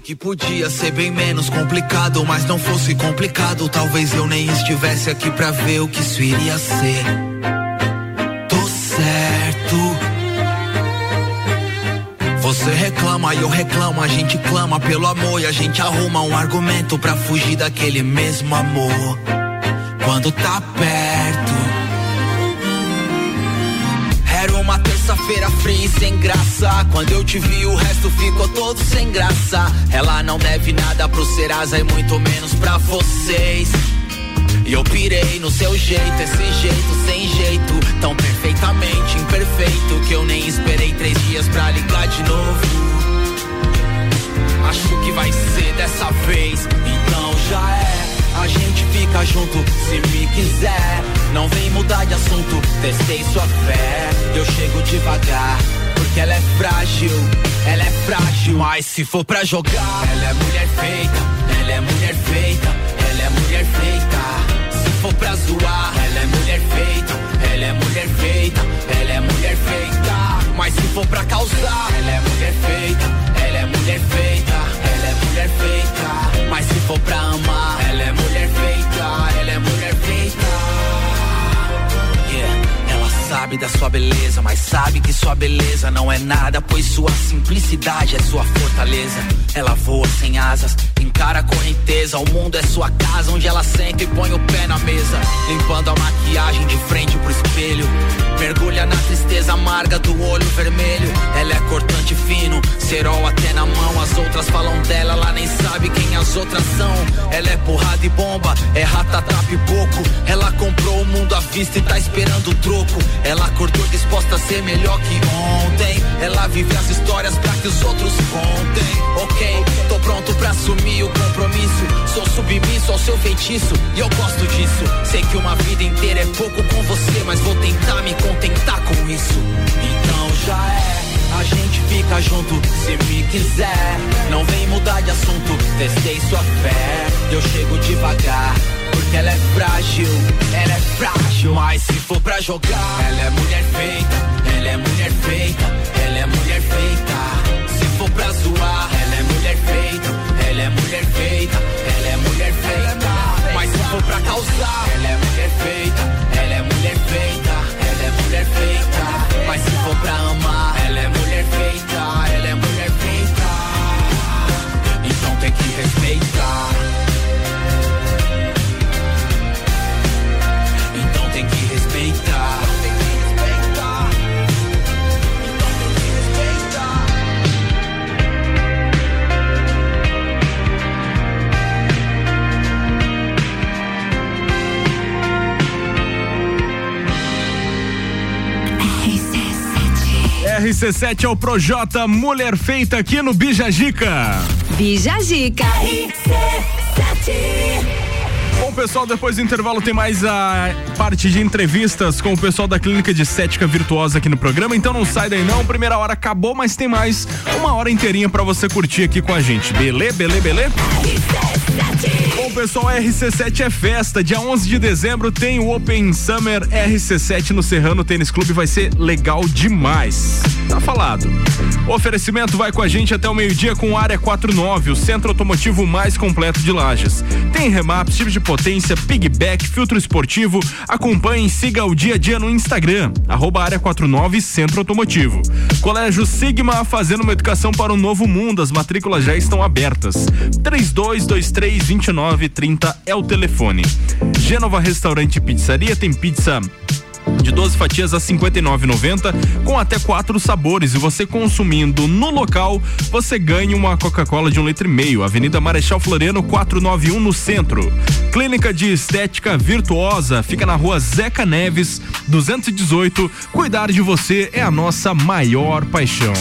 que podia ser bem menos complicado, mas não fosse complicado, talvez eu nem estivesse aqui pra ver o que isso iria ser. Tô certo. Você reclama e eu reclamo, a gente clama pelo amor e a gente arruma um argumento pra fugir daquele mesmo amor. Quando tá perto. E sem graça. Quando eu te vi, o resto ficou todo sem graça. Ela não deve nada pro Serasa e muito menos pra vocês. E eu pirei no seu jeito, esse jeito sem jeito, tão perfeitamente imperfeito que eu nem esperei três dias pra ligar de novo. Acho que vai ser dessa vez, então já é. A gente fica junto se me quiser. Não vem mudar de assunto, testei sua fé. Eu chego devagar, porque ela é frágil. Ela é frágil, mas se for pra jogar, ela é mulher feita, ela é mulher feita, ela é mulher feita. Se for pra zoar, ela é mulher feita, ela é mulher feita, ela é mulher feita. Mas se for pra causar, ela é mulher feita, ela é mulher feita, ela é mulher feita. Mas se for pra amar, ela é mulher feita, ela é mulher feita. Sabe da sua beleza, mas sabe que sua beleza não é nada, pois sua simplicidade é sua fortaleza. Ela voa sem asas, encara a correnteza. O mundo é sua casa, onde ela senta e põe o pé na mesa. Limpando a maquiagem de frente pro espelho. Mergulha na tristeza amarga do olho vermelho. Ela é cortante fino, cerol até na mão. As outras falam dela, ela nem sabe quem as outras são. Ela é porrada e bomba, é ratatá pipoco. Ela comprou o mundo à vista e tá esperando o troco. Ela acordou disposta a ser melhor que ontem. Ela vive as histórias pra que os outros assumir o compromisso. Sou submisso ao seu feitiço e eu gosto disso. Sei que uma vida inteira é pouco com você, mas vou tentar me contentar com isso. Então já é. A gente fica junto se me quiser. Não vem mudar de assunto, testei sua fé. Eu chego devagar, porque ela é frágil. Ela é frágil, mas se for pra jogar, ela é mulher feita. Ela é mulher feita, ela é mulher feita. Se for pra zoar, ela é mulher feita. Ela é mulher feita, ela é mulher feita. Mas se for pra causar, ela é mulher feita. Ela é mulher feita, ela é mulher feita. Mas se for pra amar, ela é mulher RC7 é o Projota Mulher Feita aqui no Bijagica. Bijagica. Bom, pessoal, depois do intervalo tem mais a parte de entrevistas com o pessoal da Clínica de Estética Virtuosa aqui no programa, então não sai daí não. Primeira hora acabou, mas tem mais uma hora inteirinha pra você curtir aqui com a gente. Belê, belê, belê? Pessoal, RC7 é festa. Dia 11 de dezembro tem o Open Summer RC7 no Serrano Tênis Clube. Vai ser legal demais. Tá falado. O oferecimento vai com a gente até o meio-dia com Área 49, o centro automotivo mais completo de Lages. Tem remaps, tipo de potência, pigback, filtro esportivo. Acompanhe e siga o dia a dia no Instagram, arroba Área 49 Centro Automotivo. Colégio Sigma fazendo uma educação para o novo mundo. As matrículas já estão abertas. 3223 2930 é o telefone. Gênova Restaurante Pizzaria tem pizza de 12 fatias a 59,90 com até quatro sabores. E você consumindo no local você ganha uma Coca-Cola de um litro e meio. Avenida Marechal Floriano 491 no centro. Clínica de Estética Virtuosa fica na rua Zeca Neves 218 cuidar de você é a nossa maior paixão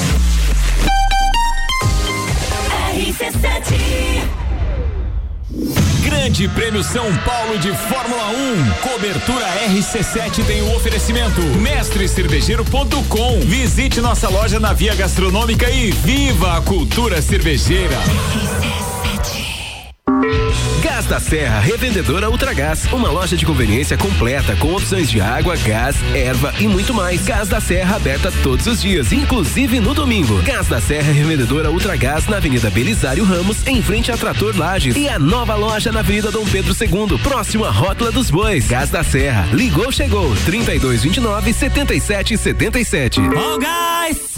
Grande Prêmio São Paulo de Fórmula 1. Cobertura RC7 tem o oferecimento. Mestrecervejeiro.com. Visite nossa loja na Via Gastronômica e viva a cultura cervejeira. Gás da Serra Revendedora Ultragás, uma loja de conveniência completa com opções de água, gás, erva e muito mais. Gás da Serra aberta todos os dias, inclusive no domingo. Gás da Serra Revendedora Ultragás na Avenida Belisário Ramos, em frente a Trator Lages e a nova loja na Avenida Dom Pedro II, próximo à Rótula dos Bois. Gás da Serra. Ligou, chegou. 3229 7777. Oh, guys!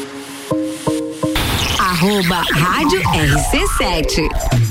Arroba Rádio RC7.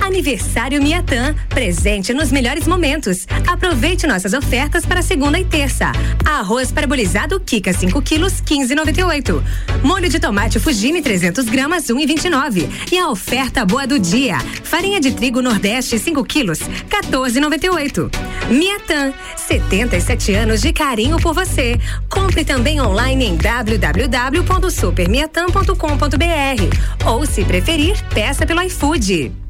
Aniversário Miatã, presente nos melhores momentos. Aproveite nossas ofertas para segunda e terça. Arroz parabolizado Kika 5 quilos 15,98. Molho de tomate Fugini 300 gramas 1,29. E a oferta boa do dia: farinha de trigo Nordeste 5 quilos 14,98. Miatã, 77 anos de carinho por você. Compre também online em www.supermiatã.com.br ou se preferir, peça pelo iFood.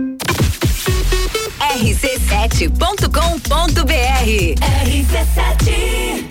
rc7.com.br RC7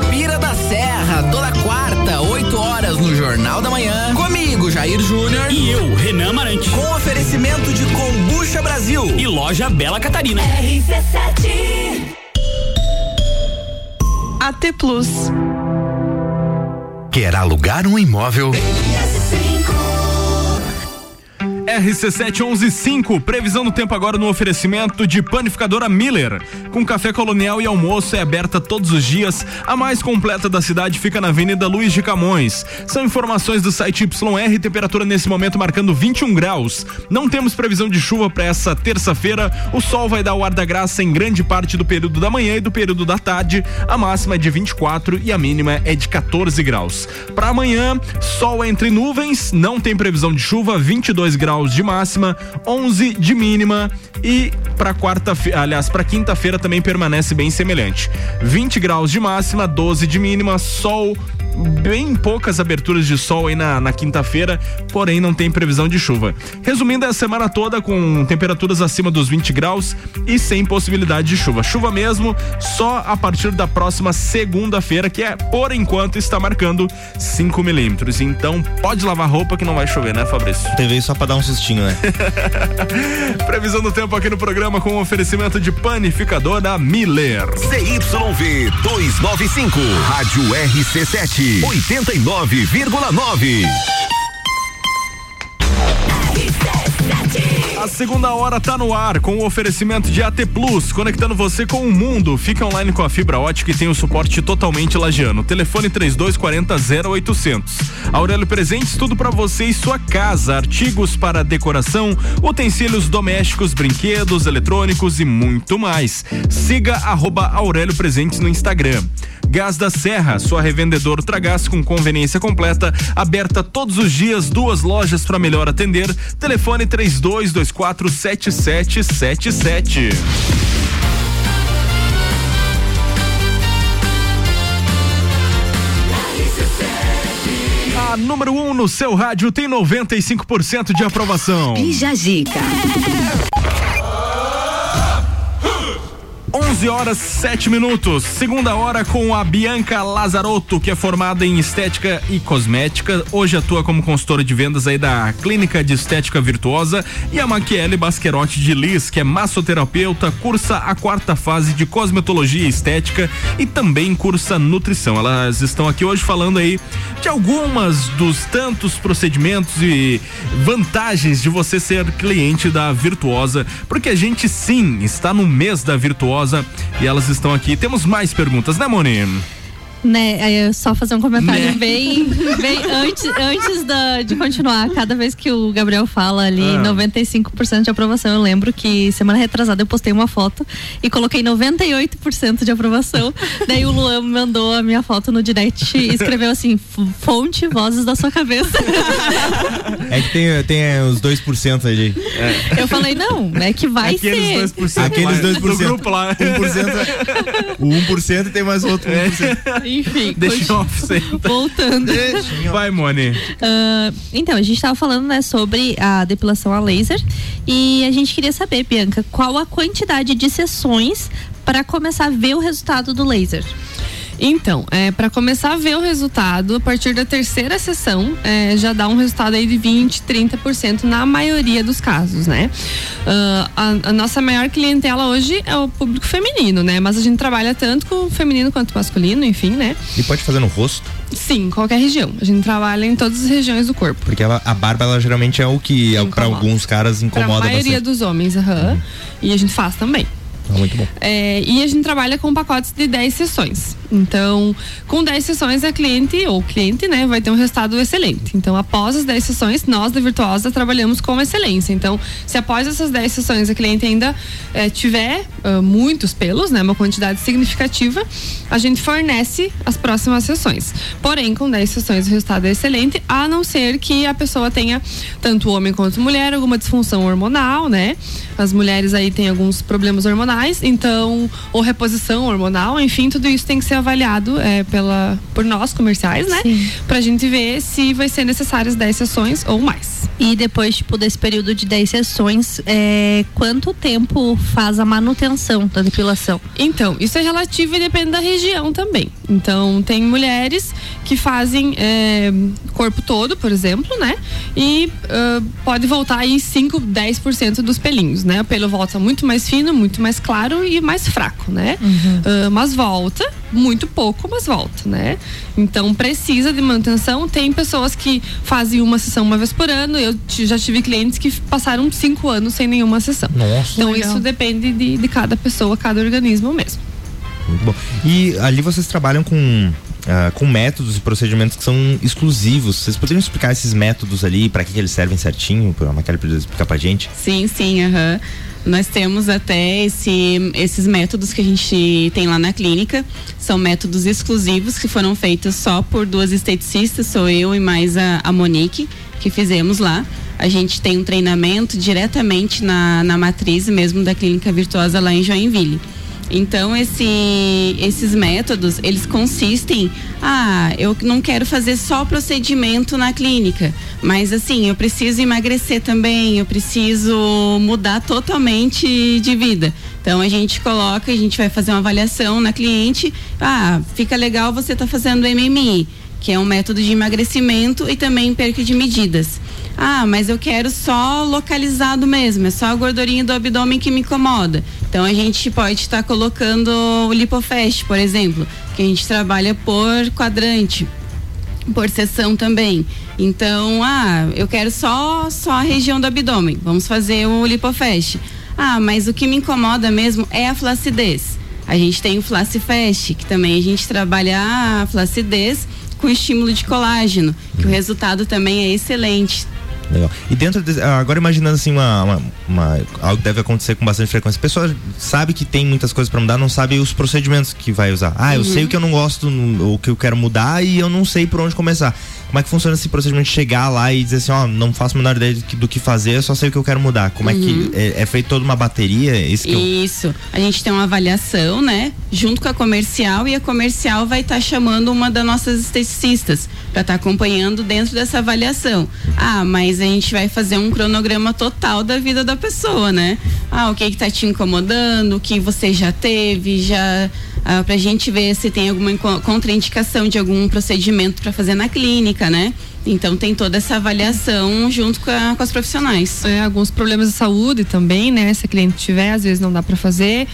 Sucupira da Serra, toda quarta, 8 horas no Jornal da Manhã. Comigo, Jair Júnior. E eu, Renan Marante. Com oferecimento de Combucha Brasil. E loja Bela Catarina. RC7 AT Plus. Quer alugar um imóvel? RC7115, previsão do tempo agora no oferecimento de panificadora Miller. Com café colonial e almoço é aberta todos os dias. A mais completa da cidade fica na Avenida Luiz de Camões. São informações do site YR, temperatura nesse momento marcando 21 graus. Não temos previsão de chuva para essa terça-feira. O sol vai dar o ar da graça em grande parte do período da manhã e do período da tarde. A máxima é de 24 e a mínima é de 14 graus. Para amanhã, sol entre nuvens, não tem previsão de chuva, 22 graus de máxima, 11 de mínima e para quarta-feira, aliás, para quinta-feira também permanece bem semelhante. 20 graus de máxima, 12 de mínima, sol bem poucas aberturas de sol aí na, na quinta-feira, porém não tem previsão de chuva. Resumindo, é a semana toda com temperaturas acima dos 20 graus e sem possibilidade de chuva. Chuva mesmo só a partir da próxima segunda-feira, que é, por enquanto, está marcando 5 milímetros. Então pode lavar roupa que não vai chover, né, Fabrício? TV só pra dar um sustinho, né? Previsão do tempo aqui no programa com oferecimento de panificador da Miller. CYV 295, Rádio RC7, 89,9. A segunda hora tá no ar com o oferecimento de AT Plus, conectando você com o mundo. Fica online com a fibra ótica e tem o suporte totalmente lagiano. Telefone 3240 0800. Aurélio Presentes, tudo para você e sua casa. Artigos para decoração, utensílios domésticos, brinquedos, eletrônicos e muito mais. Siga arroba Aurélio Presentes no Instagram. Gás da Serra, sua revendedora Ultragás com conveniência completa, aberta todos os dias, duas lojas para melhor atender. Telefone 3224 7777. A número 1 um no seu rádio tem 95% de aprovação. Bija Zica. 11 horas 7 minutos. Segunda hora com a Bianca Lazarotto, que é formada em estética e cosmética. Hoje atua como consultora de vendas aí da Clínica de Estética Virtuosa. E a Maquiele Basquerotti de Liz, que é massoterapeuta, cursa a quarta fase de cosmetologia e estética e também cursa nutrição. Elas estão aqui hoje falando aí de algumas dos tantos procedimentos e vantagens de você ser cliente da Virtuosa, porque a gente sim está no mês da Virtuosa e elas estão aqui. Temos mais perguntas, né, Moni? Né, é só fazer um comentário Né? bem, bem antes, antes da, de continuar. Cada vez que o Gabriel fala ali, Ah. 95% de aprovação. Eu lembro que semana retrasada eu postei uma foto e coloquei 98% de aprovação. Daí o Luan mandou a minha foto no direct e escreveu assim: "F- fonte, vozes da sua cabeça. É que tem, tem é, os 2% ali. Eu falei, não, é que vai Aqueles ser. 2%. Aqueles mas 2%. do grupo lá. 1%, o 1% tem mais outro 1%. Enfim, Deixa off voltando. Vai, Moni. Ah, então, a gente estava falando né, sobre a depilação a laser e a gente queria saber, Bianca, qual a quantidade de sessões para começar a ver o resultado do laser? Então, é, para começar a ver o resultado, a partir da terceira sessão, é, já dá um resultado aí de 20, 30% na maioria dos casos, né? Ah, a, a nossa maior clientela hoje é o público feminino, né? Mas a gente trabalha tanto com o feminino quanto o masculino, enfim, né? E pode fazer no rosto, Sim, qualquer região. A gente trabalha em todas as regiões do corpo. porque ela- a barba ela geralmente é o que é, para alguns caras Para a incomoda maioria bastante. dos homens, aham. E a gente faz também. Então, muito bom. É, e a gente trabalha com pacotes de 10 sessões. Então, com 10 sessões, a cliente ou cliente, né, vai ter um resultado excelente. Então, após as 10 sessões, nós da Virtuosa trabalhamos com excelência. Então, se após essas 10 sessões a cliente ainda eh, tiver ah, muitos pelos, né, uma quantidade significativa, a gente fornece as próximas sessões. Porém, com 10 sessões o resultado é excelente, a não ser que a pessoa tenha, tanto homem quanto mulher, alguma disfunção hormonal, né? As mulheres aí têm alguns problemas hormonais, então, ou reposição hormonal, enfim, tudo isso tem que ser avaliado eh, pela, por nós comerciais, né? Pra gente ver se vai ser necessárias 10 sessões ou mais. E depois, tipo, desse período de 10 sessões, é, quanto tempo faz a manutenção da depilação? Então, isso é relativo e depende da região também. Então, tem mulheres que fazem é, corpo todo, por exemplo, né? E ah, pode voltar aí 5, 10% dos pelinhos, né? O pelo volta muito mais fino, muito mais claro e mais fraco, né? Ah, mas volta, muito pouco, mas volta, né? Então, precisa de manutenção. Tem pessoas que fazem uma sessão uma vez por ano. Eu já tive clientes que passaram cinco anos sem nenhuma sessão. Nossa. Então, Legal. isso depende de, de cada pessoa, cada organismo mesmo. Muito bom. E ali vocês trabalham com ah, com métodos e procedimentos que são exclusivos. Vocês poderiam explicar esses métodos ali, para que, que eles servem certinho? A Maquele poderia explicar pra gente? Sim, sim, aham. Nós temos até esse, esses métodos que a gente tem lá na clínica. São métodos exclusivos que foram feitos só por duas esteticistas, sou eu e mais a, a Monique, que fizemos lá. A gente tem um treinamento diretamente na, na matriz mesmo da Clínica Virtuosa lá em Joinville. Então esse, esses métodos, eles consistem, ah, eu não quero fazer só procedimento na clínica, mas assim, eu preciso emagrecer também, eu preciso mudar totalmente de vida. Então a gente coloca, a gente vai fazer uma avaliação na cliente, ah, fica legal você tá fazendo MMI, que é um método de emagrecimento e também perca de medidas. Ah, mas eu quero só localizado mesmo, é só a gordurinha do abdômen que me incomoda. Então a gente pode estar colocando o Lipofast, por exemplo, que a gente trabalha por quadrante, por seção também. Então, ah, eu quero só só a região do abdômen. Vamos fazer o Lipofast. Ah, mas o que me incomoda mesmo é a flacidez. A gente tem o Flacifest, que também a gente trabalha a flacidez com estímulo de colágeno, que o resultado também é excelente. Legal. E dentro de, agora imaginando assim uma, uma, uma- algo que deve acontecer com bastante frequência. A pessoa sabe que tem muitas coisas pra mudar, não sabe os procedimentos que vai usar. Ah, eu Uhum. sei o que eu não gosto, o que eu quero mudar e eu não sei por onde começar. Como é que funciona esse procedimento de chegar lá e dizer assim, ó, não faço a menor ideia do que, do que fazer, eu só sei o que eu quero mudar. Como é Uhum. que é, é feito toda uma bateria? Isso que eu, Isso. A gente tem uma avaliação, né? Junto com a comercial e a comercial vai estar chamando uma das nossas esteticistas para estar acompanhando dentro dessa avaliação. Ah, mas a gente vai fazer um cronograma total da vida da pessoa, né? Ah, o que que tá te incomodando, o que você já teve, já ah, pra gente ver se tem alguma contraindicação de algum procedimento para fazer na clínica, né? Então tem toda essa avaliação junto com, a- com as profissionais. É, alguns problemas de saúde também, né? Se a cliente tiver, às vezes não dá para fazer.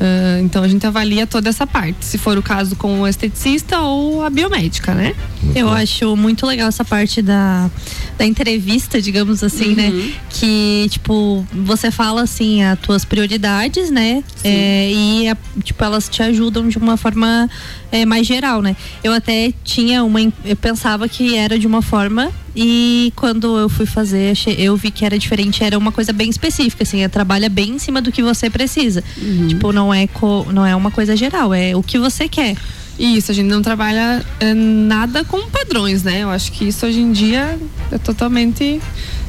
Ah, então a gente avalia toda essa parte, se for o caso com o esteticista ou a biomédica, né? Eu acho muito legal essa parte da, da entrevista, digamos assim, Uhum. né? Que, tipo, você fala assim, as tuas prioridades, né? É, e, a- tipo, elas te ajudam de uma forma é, mais geral, né? Eu até tinha uma. Eu pensava que era de uma forma. E quando eu fui fazer, eu vi que era diferente, era uma coisa bem específica, assim, é, trabalha bem em cima do que você precisa. Tipo, não é, co- não é uma coisa geral, é o que você quer. Isso, a gente não trabalha é, nada com padrões, né? Eu acho que isso hoje em dia é totalmente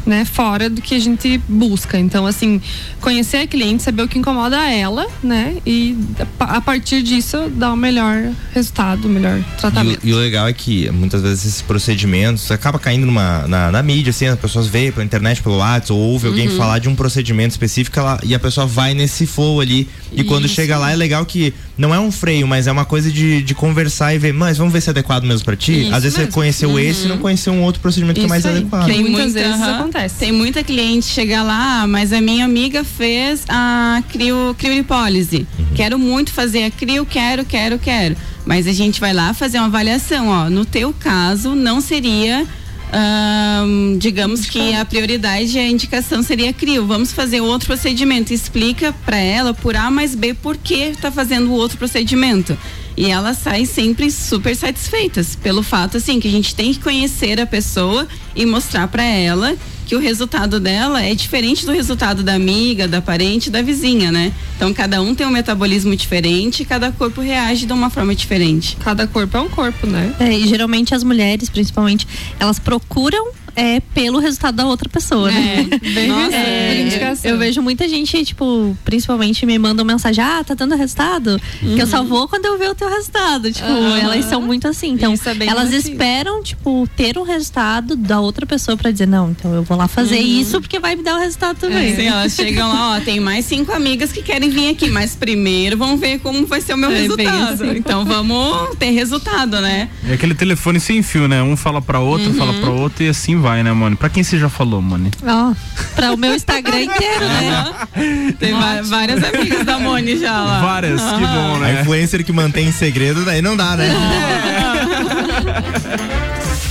né, fora do que a gente busca. Então, assim, conhecer a cliente, saber o que incomoda ela, né? E a partir disso dar o melhor resultado, o melhor tratamento. E o, e o legal é que muitas vezes esses procedimentos acaba caindo numa, na, na mídia, assim, as pessoas veem pela internet, pelo WhatsApp, ou ouve alguém Uhum. falar de um procedimento específico ela- e a pessoa vai nesse flow ali. E quando Isso. chega lá é legal que não é um freio, mas é uma coisa de, de conversar e ver, mas vamos ver se é adequado mesmo pra ti. Isso Às vezes você mesmo. conheceu Uhum. esse e não conheceu um outro procedimento que é mais adequado. Tem muitas muita, vezes aham. acontece. Tem muita cliente chegar lá, "Ah, mas a minha amiga fez a crio, criolipólise. Quero muito fazer a crio, quero, quero, quero. Mas a gente vai lá fazer uma avaliação, ó. No teu caso, não seria. ahn, digamos que a prioridade, a indicação seria crio. Vamos fazer outro procedimento. Explica para ela por A mais B por que tá fazendo o outro procedimento. E ela sai sempre super satisfeitas pelo fato assim que a gente tem que conhecer a pessoa e mostrar para ela que o resultado dela é diferente do resultado da amiga, da parente, da vizinha, né? Então cada um tem um metabolismo diferente, e cada corpo reage de uma forma diferente. Cada corpo é um corpo, né? É, e geralmente as mulheres, principalmente, elas procuram é, pelo resultado da outra pessoa, né? É, bem Nossa, é, eu vejo muita gente, tipo, principalmente me mandam mensagem, ah, tá dando resultado? Que eu só vou quando eu ver o teu resultado. Tipo, Aham. elas são muito assim. Então, é elas relativo. esperam, tipo, ter um resultado da outra pessoa pra dizer, não, então eu vou lá fazer Uhum. isso porque vai me dar o resultado também. Sim, elas chegam lá, ó, tem mais cinco amigas que querem vir aqui, mas primeiro vamos ver como vai ser o meu É, resultado. assim. Então vamos ter resultado, né? É aquele telefone sem fio, né? Um fala pra outro, fala pra outro e assim vai, né, mano? Pra quem você já falou, mano? Ó, pra o meu Instagram inteiro, né? Tem várias amigas da Moni já lá. Várias, que bom, A né? influencer que mantém em segredo, daí não dá, né?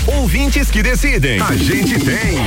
Ouvintes que decidem. A gente tem.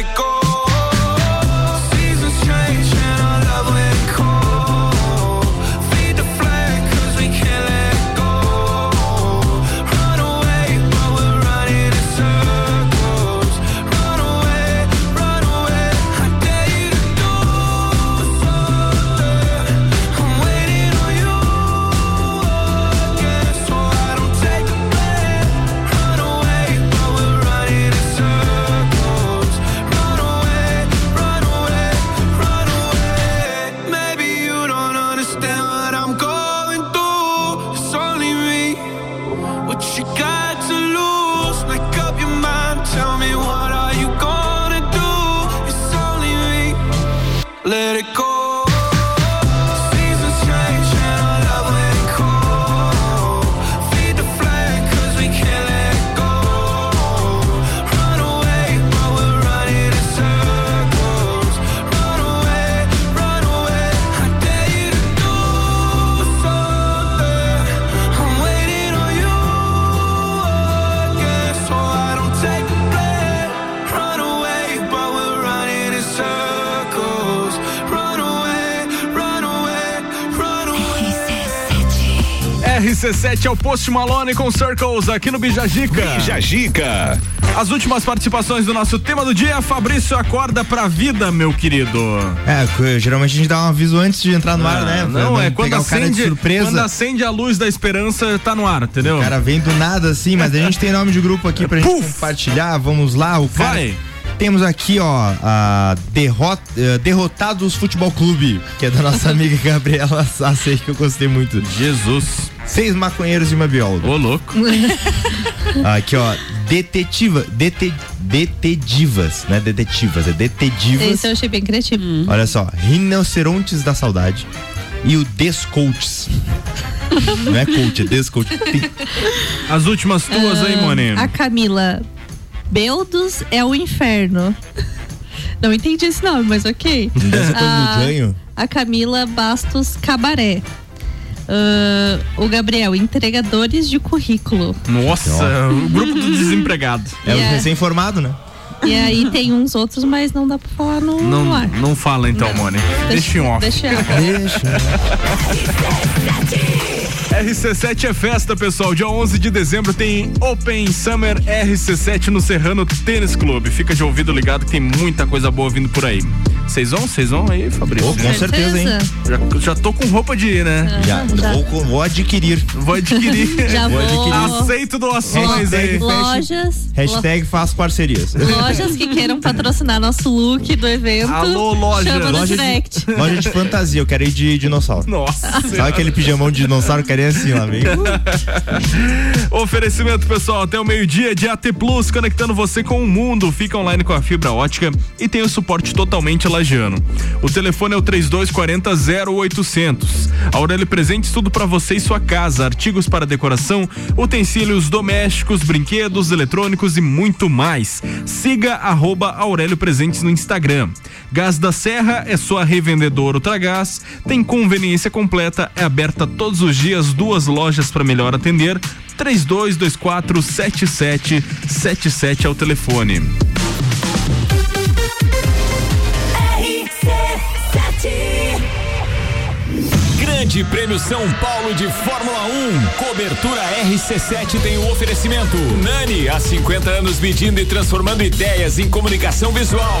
It's RC7 é o Post Malone com Circles aqui no Bijagica. Bijagica. As últimas participações do nosso tema do dia, Fabrício acorda pra vida, meu querido. É, que, geralmente a gente dá um aviso antes de entrar no ar, né? Pra Não, é quando pegar o cara de acende, surpresa. quando acende a luz da esperança, tá no ar, entendeu? O cara vem do nada assim, mas a gente tem nome de grupo aqui pra gente compartilhar. Vamos lá, o cara. Vai. Temos aqui, ó, a derrota, eh, Derrotados Futebol Clube, que é da nossa amiga Gabriela Sassi, que eu gostei muito. Jesus. Seis maconheiros e uma bióloga. Ô, louco. Aqui, ó, detetiva, dete, detedivas, não é detetivas, é detedivas. Esse eu achei bem criativo. Olha só, rinocerontes da saudade e o descoaches. não é coach, é descoach. Tem- As últimas tuas aí, Ah, Mone. A Camila Beldos é o inferno. Não entendi esse nome, mas ok. Dessa coisa do Ah, Janho? A Camila Bastos Cabaré. Ah, o Gabriel, entregadores de currículo. Nossa, o grupo do desempregado. É o Yeah. recém-formado, né? E aí tem uns outros, mas não dá pra falar no, Não, no ar. não fala então, Mone. Deixa em off. Deixa RC7 é festa, pessoal. Dia 11 de dezembro tem Open Summer RC7 no Serrano Tênis Clube. Fica de ouvido ligado que tem muita coisa boa vindo por aí. Vocês vão? Vocês vão aí, Fabrício? Oh, com certeza, hein? Já, já tô com roupa de ir, né? Já, Vou, vou adquirir. Vou adquirir. Já Vou adquirir. Aceito doações aí. Hashtag Lojas. Hashtag faço parcerias. Lojas que queiram patrocinar nosso look do evento. Alô, loja. Chama no Loja direct. de, loja de fantasia, eu quero ir de dinossauro. Nossa. Sabe aquele pijamão de dinossauro? Eu quero ir assim lá, meio. Oferecimento, pessoal, até o meio-dia de AT Plus, conectando você com o mundo. Fica online com a fibra ótica e tem o suporte totalmente lagiano. O telefone é o 3240 0800. A Aurélio Presentes, tudo pra você e sua casa. Artigos para decoração, utensílios domésticos, brinquedos, eletrônicos e muito mais. Siga arroba Aurélio Presentes no Instagram. Gás da Serra é sua revendedora Ultragás. Tem conveniência completa, é aberta todos os dias, duas lojas para melhor atender. 3224 7777 é o telefone. Grande Prêmio São Paulo de Fórmula 1. Cobertura RC7 tem o oferecimento. Nani, há 50 anos medindo e transformando ideias em comunicação visual.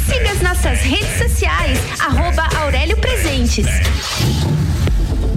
Siga as nossas redes sociais, arroba Aurélio Presentes.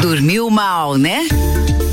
Dormiu mal, né?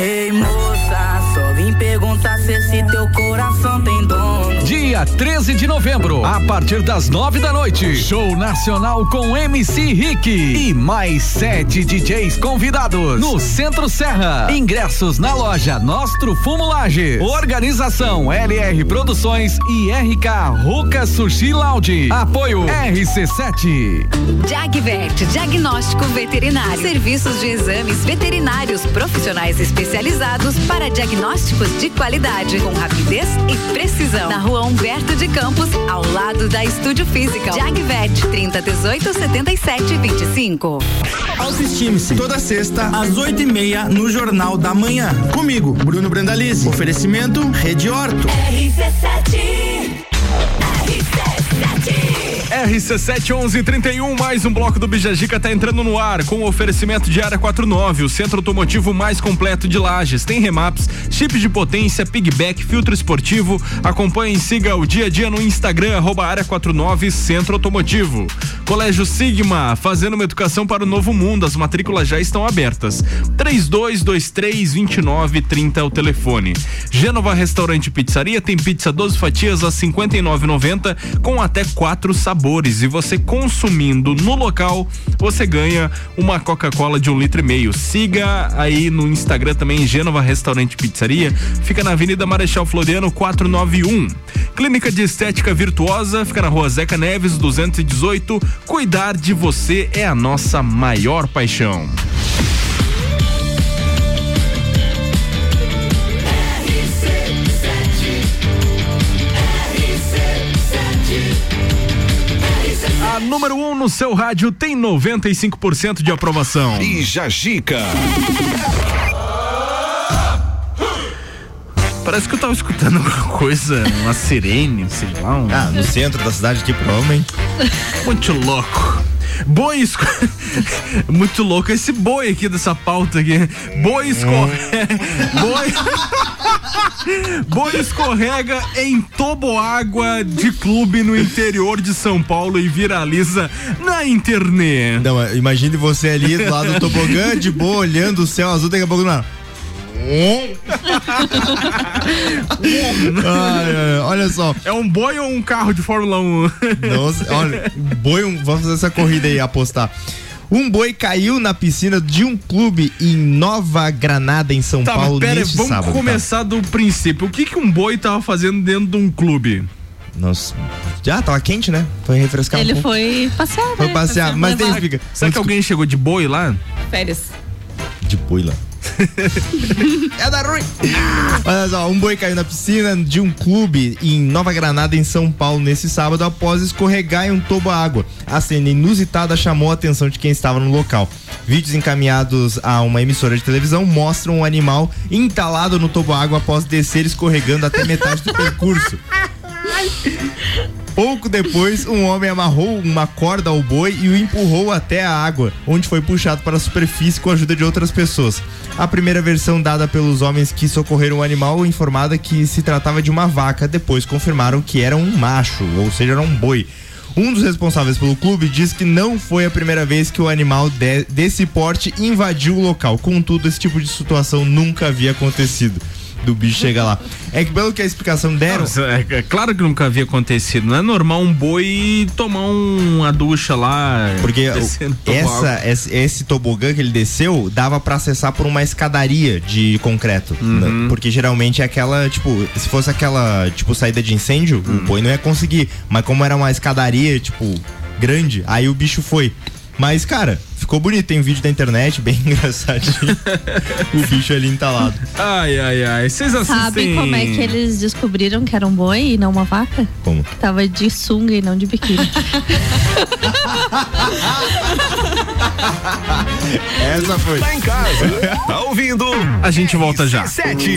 Ei moça, só vim perguntar se esse teu coração tem. Dia 13 de novembro, a partir das nove da noite, show nacional com MC Rick e mais sete DJs convidados no Centro Serra. Ingressos na loja Nostro Fumo Lages. Organização LR Produções e RK Ruka Sushi Lounge. Apoio RC7. Jagvet, diagnóstico veterinário. Serviços de exames veterinários profissionais especializados para diagnósticos de qualidade, com rapidez e precisão. Na rua Humberto de Campos, ao lado da Estúdio Física. Jagvet, 30 18 77 25. Autoestime-se. Toda sexta, às oito e meia, no Jornal da Manhã. Comigo, Bruno Brandalize. Oferecimento Rede Horto. RC7 RC7 1131, mais um bloco do Bijagica tá entrando no ar com o oferecimento de área 49, o centro automotivo mais completo de Lages. Tem remaps, chip de potência, pigback, filtro esportivo. Acompanhe e siga o dia a dia no Instagram, arroba área 49 Centro Automotivo. Colégio Sigma, fazendo uma educação para o novo mundo. As matrículas já estão abertas. 3223 2930 é o telefone. Gênova Restaurante Pizzaria tem pizza 12 fatias a 59,90 com até quatro sabores. E você consumindo no local, você ganha uma Coca-Cola de um litro e meio. Siga aí no Instagram também Gênova Restaurante Pizzaria. Fica na Avenida Marechal Floriano 491. Clínica de Estética Virtuosa fica na Rua Zeca Neves 218. Cuidar de você é a nossa maior paixão. A número 1 um no seu rádio tem 95% de aprovação. E Jajica. Parece que eu tava escutando alguma coisa, uma sirene, sei lá. Um... Ah, no centro da cidade aqui, provavelmente. Muito louco. Boi esco... Muito louco esse boi aqui dessa pauta aqui. Boi escorrega. Boi. boi escorrega em toboágua de clube no interior de São Paulo e viraliza na internet. Não, imagine você ali do lado do tobogã, de boa, olhando o céu azul, daqui a pouco não. Ai, ai, olha só. É um boi ou um carro de Fórmula 1? Nossa, olha, boi, um- vamos fazer essa corrida aí, apostar. Um boi caiu na piscina de um clube em Nova Granada, em São Tá, Paulo, pera, neste vamos sábado. tá? começar do princípio. O que que um boi tava fazendo dentro de um clube? Nossa, já tava quente, né? Foi refrescar Ele um foi passear, Foi né? passear, mas tem. Será que alguém chegou de boi lá? Férias. De boi lá. é da ruim. Olha só, um boi caiu na piscina de um clube em Nova Granada, em São Paulo, nesse sábado, após escorregar em um tobo água. A cena inusitada chamou a atenção de quem estava no local. Vídeos encaminhados a uma emissora de televisão mostram o animal entalado no toboágua após descer escorregando até metade do percurso. Pouco depois, um homem amarrou uma corda ao boi e o empurrou até a água, onde foi puxado para a superfície com a ajuda de outras pessoas. A primeira versão dada pelos homens que socorreram o animal informada que se tratava de uma vaca, depois confirmaram que era um macho, ou seja, era um boi. Um dos responsáveis pelo clube diz que não foi a primeira vez que o animal de- desse porte invadiu o local. Contudo, esse tipo de situação nunca havia acontecido. Do bicho chegar lá. É que pelo que a explicação deram. Nossa, é, é claro que nunca havia acontecido. Não é normal um boi tomar um- uma ducha lá. Porque descendo essa, esse, esse tobogã que ele desceu dava pra acessar por uma escadaria de concreto. Uhum. né? Porque geralmente é aquela, tipo, se fosse aquela, tipo, saída de incêndio, Uhum. o boi não ia conseguir. Mas como era uma escadaria, tipo, grande, aí o bicho foi. Mas, cara, ficou bonito. Tem um vídeo da internet, bem engraçadinho. o bicho ali entalado. Ai, ai, ai. Vocês assistem. Sabe como é que eles descobriram que era um boi e não uma vaca? Como? Que tava de sunga e não de biquíni. Essa foi. Tá em casa, tá ouvindo? A gente volta já. Sete.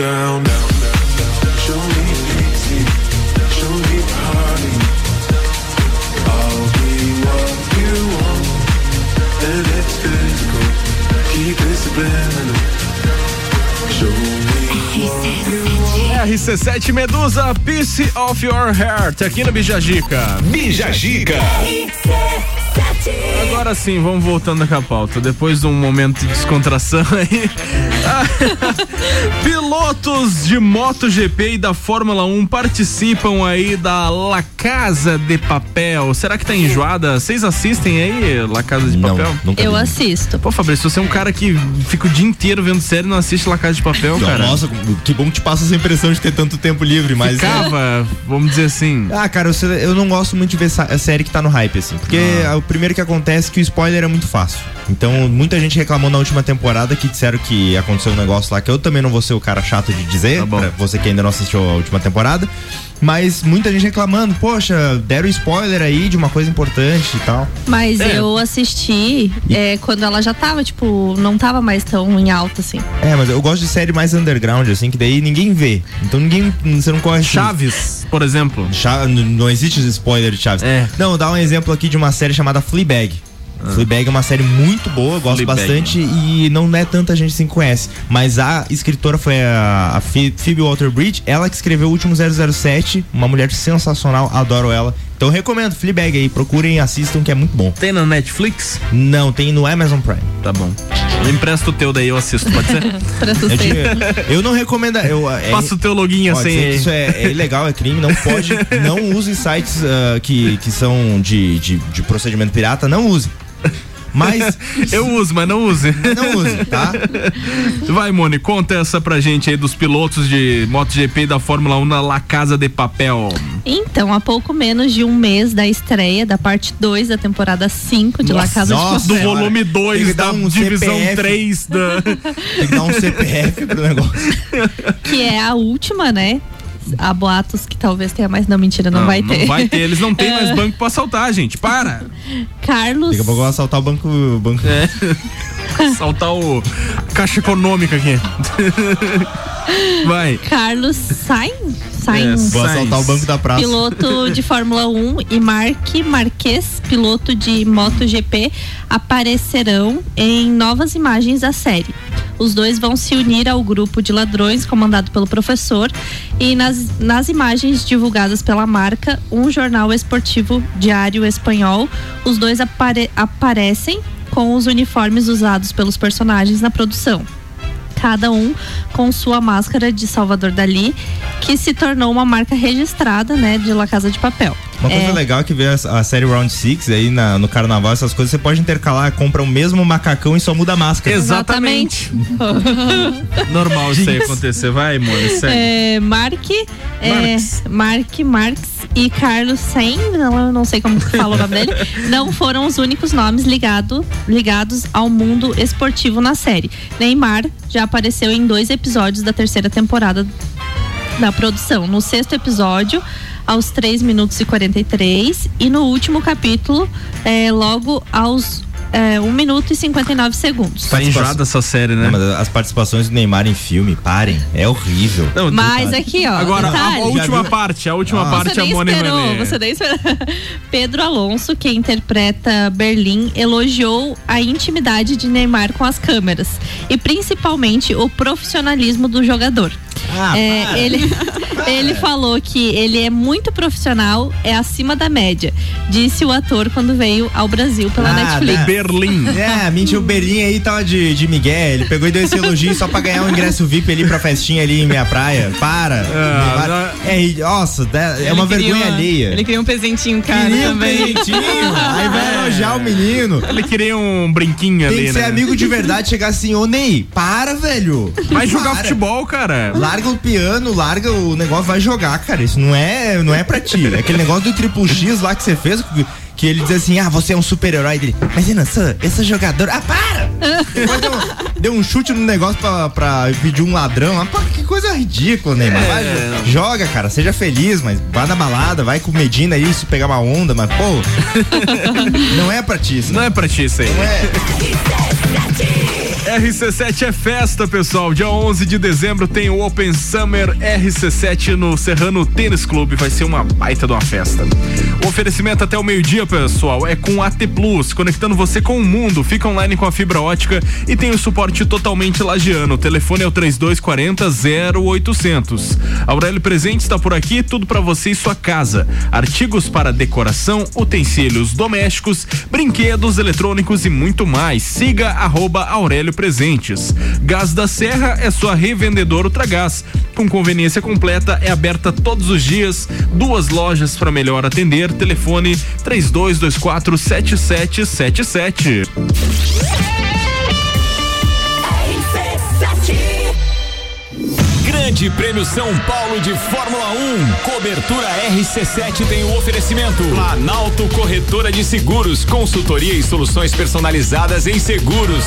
Down, RC7 Medusa, Piece of Your Heart, aqui no Bijagica. Bijagica. Agora sim, vamos voltando com a pauta. Depois de um momento de descontração aí. Pilotos de MotoGP e da Fórmula 1 participam aí da La Casa de Papel. Será que tá enjoada? Vocês assistem aí La Casa de Papel? Eu assisto. Pô, Fabrício, você é um cara que fica o dia inteiro vendo série e não assiste La Casa de Papel, cara. Nossa, que bom que te passa essa impressão de ter tanto tempo livre, mas. Ficava, vamos dizer assim. Ah, cara, eu, eu não gosto muito de ver a série que tá no hype, assim. Porque Ah. o primeiro que acontece é que o spoiler é muito fácil. Então, muita gente reclamou na última temporada que disseram que aconteceu um negócio lá que eu também não vou ser o cara chato de dizer, pra você que ainda não assistiu a última temporada. Mas muita gente reclamando, poxa, deram spoiler aí de uma coisa importante e tal. Mas É. eu assisti é, quando ela já tava, tipo, não tava mais tão em alta assim. É, mas eu gosto de série mais underground, assim, que daí ninguém vê. Então ninguém. Você não corre. Chaves, por exemplo. não existe spoiler de Chaves. Não, dá um exemplo aqui de uma série chamada Fleabag. Fleabag é uma série muito boa, eu gosto Fleabag. bastante e não é tanta gente assim que conhece. Mas a escritora foi a, a Phoe- Phoebe Water-Bridge, ela que escreveu o último 007, uma mulher sensacional, adoro ela. Então eu recomendo Fleabag aí, procurem, assistam que é muito bom. Tem na Netflix? Não, tem no Amazon Prime. Tá bom. Eu empresto o teu daí, eu assisto, pode ser? Eu, te- eu não recomendo. Eu, é, Passa o teu login assim. Isso é, é ilegal, é crime, não pode. não use sites ah, que, que são de, de, de procedimento pirata, não use. Mas. Eu uso, mas não use. Não use, tá? Vai, Moni, conta essa pra gente aí dos pilotos de MotoGP e da Fórmula 1 na La Casa de Papel. Então, há pouco menos de um mês da estreia da parte 2 da temporada 5 de La Casa de do Papel. volume 2 da divisão CPF. 3 da. Tem que dar um CPF pro negócio. Que é a última, né? Há boatos que talvez tenha mais. Não, mentira, não, vai ter. Não vai ter, eles não têm mais banco pra assaltar, gente. Para! Carlos. Daqui a pouco eu vou assaltar o banco. o banco. É. Assaltar o Caixa Econômica aqui. Vai. Carlos Sainz, Sainz Vou assaltar o banco da praça. piloto de Fórmula 1 e Mark Marques, piloto de MotoGP, aparecerão em novas imagens da série. Os dois vão se unir ao grupo de ladrões comandado pelo professor e nas, nas imagens divulgadas pela marca, um jornal esportivo diário espanhol, os dois apare- aparecem com os uniformes usados pelos personagens na produção cada um com sua máscara de Salvador Dali, que se tornou uma marca registrada, né, de La Casa de Papel. Uma coisa É, legal é que ver a, a série Round Six aí na- no carnaval, essas coisas, você pode intercalar, compra o mesmo macacão e só muda a máscara. Exatamente. Normal isso aí acontecer. Vai, Moni, segue. É, Mark, é, Mark Marx e Carlos Sainz, não, não sei como que fala o nome dele, não foram os únicos nomes ligado, ligados ao mundo esportivo na série. Neymar já apareceu em dois episódios da terceira temporada da produção. No sexto episódio, aos 3 minutos e 43, e no último capítulo, é, logo aos é, 1 minuto e 59 segundos. Tá enjoada essa série, né? Não, mas as participações do Neymar em filme, parem, é horrível. Mas aqui, ó, Agora, a, a última parte, a última Ah. parte Você a nem Moni vai esperou, você nem esperou. Pedro Alonso, que interpreta Berlim, elogiou a intimidade de Neymar com as câmeras e principalmente o profissionalismo do jogador. Ah, É, para. ele, ele falou que ele é muito profissional, é acima da média, disse o ator quando veio ao Brasil pela Ah, Netflix. né? Berlim. É, mentira, o Berlim aí tava de, de Miguel, ele pegou e deu esse elogio só pra ganhar um ingresso VIP ali pra festinha ali em minha praia. Para. Neymar- é, nossa, é Ele uma vergonha uma- alheia. Ele queria um presentinho caro Queria um também. presentinho, aí vai elogiar o menino. Ele queria um brinquinho Tem ali, que né? ser amigo de verdade, chegar assim, ô Ney, para, velho. Vai jogar Para. futebol, cara. Larga o piano, larga o negócio, vai jogar, cara. Isso não é, não é pra ti. É aquele negócio do triplo X lá que você fez, que, que ele diz assim, ah, você é um super-herói dele. Mas eu não sou, eu sou jogador. Ah, para! Depois deu, deu um chute no negócio pra, pra pedir um ladrão. Ah, pô, que coisa ridícula, Neymar. Vai, É. joga, cara, seja feliz, mas vá na balada, vai com Medina aí, se pegar uma onda, mas, pô, não é pra ti isso. Não é pra ti isso aí. Não é. RC7 é festa, pessoal. Dia 11 de dezembro tem o Open Summer RC7 no Serrano Tênis Clube. Vai ser uma baita de uma festa. O oferecimento até o meio-dia, pessoal, é com AT Plus, conectando você com o mundo. Fica online com a fibra ótica e tem o suporte totalmente lagiano. O telefone é o 3240 0800. Aurélio Presente está por aqui, tudo para você e sua casa. Artigos para decoração, utensílios domésticos, brinquedos eletrônicos e muito mais. Siga arroba Aurélio Presentes. Gás da Serra é sua revendedora Ultragás. Com conveniência completa, é aberta todos os dias. Duas lojas para melhor atender. Telefone 3224 7777. Grande Prêmio São Paulo de Fórmula 1. Cobertura RC7 tem o oferecimento. Planalto Corretora de Seguros, consultoria e soluções personalizadas em seguros.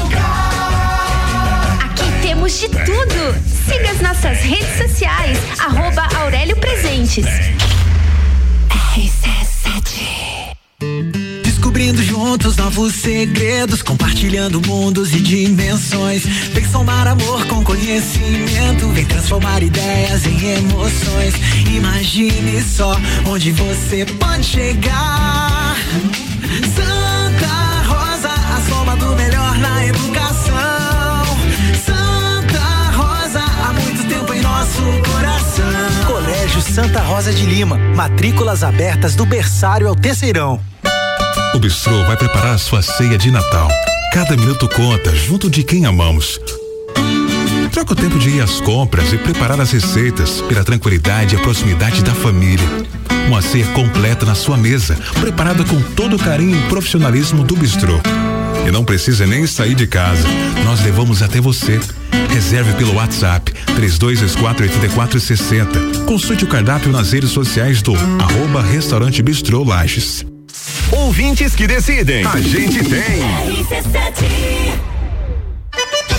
De tudo. Siga as nossas redes sociais, arroba Aurélio Presentes. Descobrindo juntos novos segredos, compartilhando mundos e dimensões. Vem somar amor com conhecimento, vem transformar ideias em emoções. Imagine só onde você pode chegar. Santa nosso coração. Colégio Santa Rosa de Lima. Matrículas abertas do berçário ao terceirão. O Bistrô vai preparar a sua ceia de Natal. Cada minuto conta, junto de quem amamos. Troca o tempo de ir às compras e preparar as receitas pela tranquilidade e a proximidade da família. Uma ceia completa na sua mesa, preparada com todo o carinho e profissionalismo do Bistrô. E não precisa nem sair de casa. Nós levamos até você. Reserve pelo WhatsApp 32248460. Consulte o cardápio nas redes sociais do arroba Restaurante Bistrô Lages. Ouvintes que decidem. A gente tem.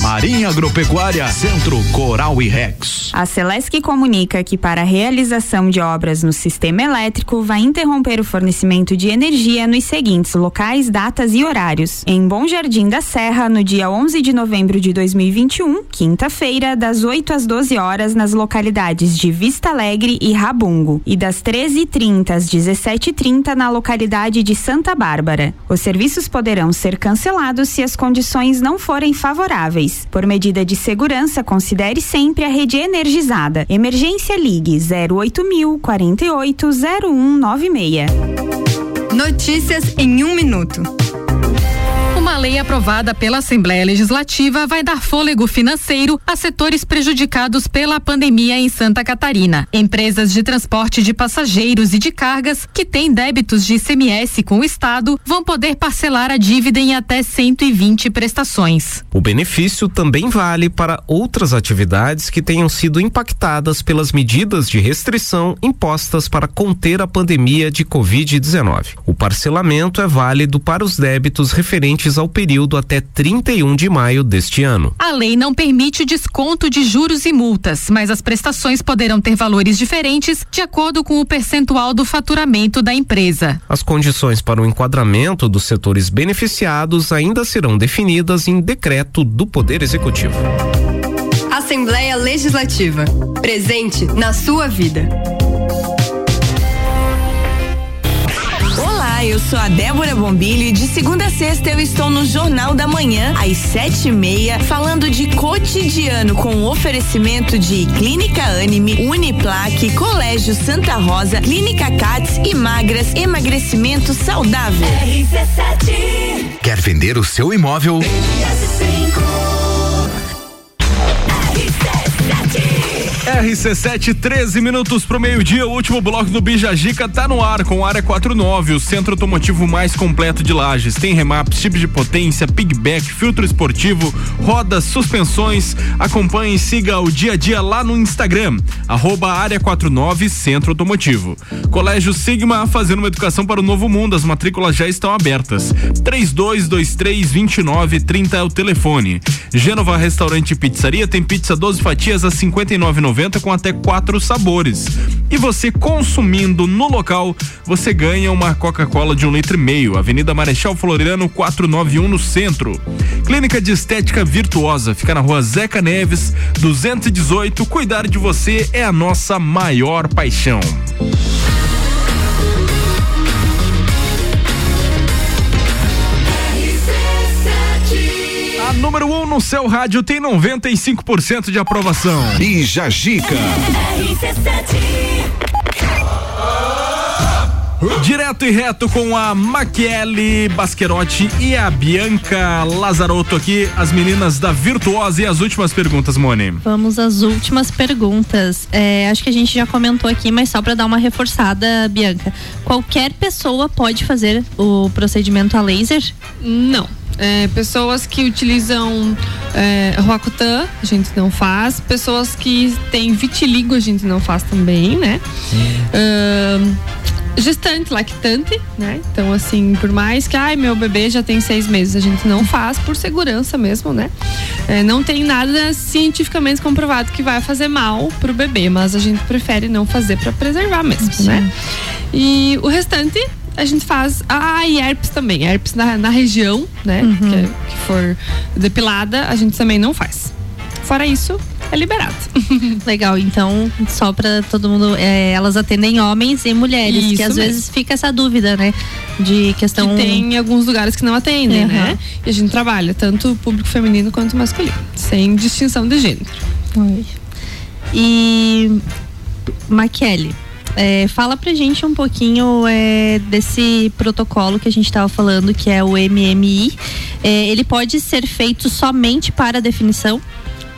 Marinha Agropecuária, Centro Coral e Rex. A Celesc comunica que para a realização de obras no sistema elétrico vai interromper o fornecimento de energia nos seguintes locais, datas e horários. Em Bom Jardim da Serra, no dia 11 de novembro de 2021, quinta-feira, das 8 às 12 horas nas localidades de Vista Alegre e Rabungo, e das 13h30 às 17h30 na localidade de Santa Bárbara. Os serviços poderão ser cancelados se as condições não forem favoráveis. Por medida de segurança, considere sempre a rede energizada. Emergência Ligue 08000 48 0196. Notícias em um minuto. Uma lei aprovada pela Assembleia Legislativa vai dar fôlego financeiro a setores prejudicados pela pandemia em Santa Catarina. Empresas de transporte de passageiros e de cargas que têm débitos de ICMS com o Estado vão poder parcelar a dívida em até 120 prestações. O benefício também vale para outras atividades que tenham sido impactadas pelas medidas de restrição impostas para conter a pandemia de Covid-19. O parcelamento é válido para os débitos referentes ao período até 31 de maio deste ano. A lei não permite o desconto de juros e multas, mas as prestações poderão ter valores diferentes de acordo com o percentual do faturamento da empresa. As condições para o enquadramento dos setores beneficiados ainda serão definidas em decreto do Poder Executivo. Assembleia Legislativa. Presente na sua vida. Olá, eu sou a Débora Bombilho e de segunda a sexta eu estou no Jornal da Manhã, às sete e meia, falando de cotidiano com oferecimento de Clínica Anime, Uniplaque, Colégio Santa Rosa, Clínica Cats e Magras, emagrecimento saudável. Quer vender o seu imóvel? RC7, 13 minutos pro meio-dia, o último bloco do Bijagica tá no ar com Área 49, o centro automotivo mais completo de lajes. Tem remaps, chip de potência, pigback, filtro esportivo, rodas, suspensões. Acompanhe e siga o dia a dia lá no Instagram, arroba Área 49 Centro Automotivo. Colégio Sigma fazendo uma educação para o novo mundo, as matrículas já estão abertas. 3223 2930 é o telefone. Gênova Restaurante e Pizzaria tem pizza 12 fatias a 59,90 com até quatro sabores. E você consumindo no local, você ganha uma Coca-Cola de um litro e meio. Avenida Marechal Floriano 491 no centro. Clínica de Estética Virtuosa fica na rua Zeca Neves 218. Cuidar de você é a nossa maior paixão. Número 1 um no seu rádio tem 95% de aprovação. E Jajica. Direto e reto com a Maquiele Basquerotti e a Bianca Lazarotto aqui, as meninas da Virtuosa e as últimas perguntas, Mone. Vamos às últimas perguntas. É, acho que a gente já comentou aqui, mas só para dar uma reforçada, Bianca. Qualquer pessoa pode fazer o procedimento a laser? Não. É, pessoas que utilizam é, Roacutan, a gente não faz. Pessoas que têm vitiligo, a gente não faz também, né? Ahn, gestante, lactante, né? Então, assim, por mais que, ai, meu bebê já tem seis meses, a gente não faz por segurança mesmo, né? É, não tem nada cientificamente comprovado que vai fazer mal pro bebê, mas a gente prefere não fazer para preservar mesmo, né? E o restante a gente faz. Ah, e herpes também. Herpes na, na região, né? Uhum. Que, que for depilada, a gente também não faz. Fora isso, é liberado. Legal, então, só pra todo mundo, é, elas atendem homens e mulheres, que Isso às mesmo. vezes fica essa dúvida, né? De questão. Que tem alguns lugares que não atendem, Uhum. né? E a gente trabalha tanto o público feminino quanto masculino, sem distinção de gênero. Oi. E Maquele, é, fala pra gente um pouquinho é, desse protocolo que a gente estava falando, que é o MMI. É, ele pode ser feito somente para definição?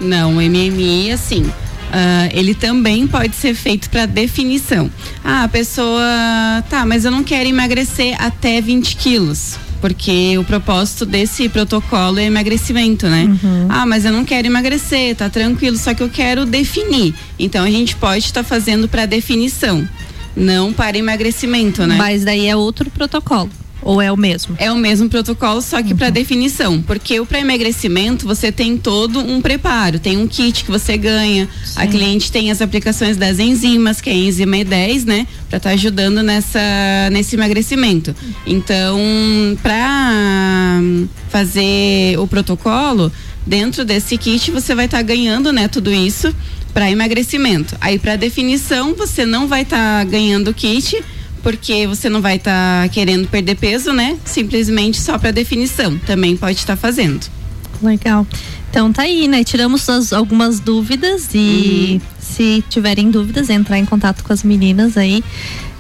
Não, o MMI, assim, ah, ele também pode ser feito para definição. Ah, a pessoa, tá, mas eu não quero emagrecer até 20 quilos. Porque o propósito desse protocolo é emagrecimento, né? Ah, mas eu não quero emagrecer, tá tranquilo, só que eu quero definir. Então a gente pode estar fazendo para definição, não para emagrecimento, né? Mas daí é outro protocolo. Ou é o mesmo? É o mesmo protocolo, só que para definição. Porque o para emagrecimento você tem todo um preparo. Tem um kit que você ganha. A cliente tem as aplicações das enzimas, que é a enzima E10, né? Para estar ajudando nessa, nesse emagrecimento. Então, para fazer o protocolo, dentro desse kit você vai estar ganhando, né? Tudo isso para emagrecimento. Aí, para definição, você não vai estar ganhando o kit porque você não vai estar querendo perder peso, né? Simplesmente só para definição. Também pode estar fazendo. Legal. Então tá aí, né? Tiramos as- algumas dúvidas e se tiverem dúvidas, entrar em contato com as meninas aí.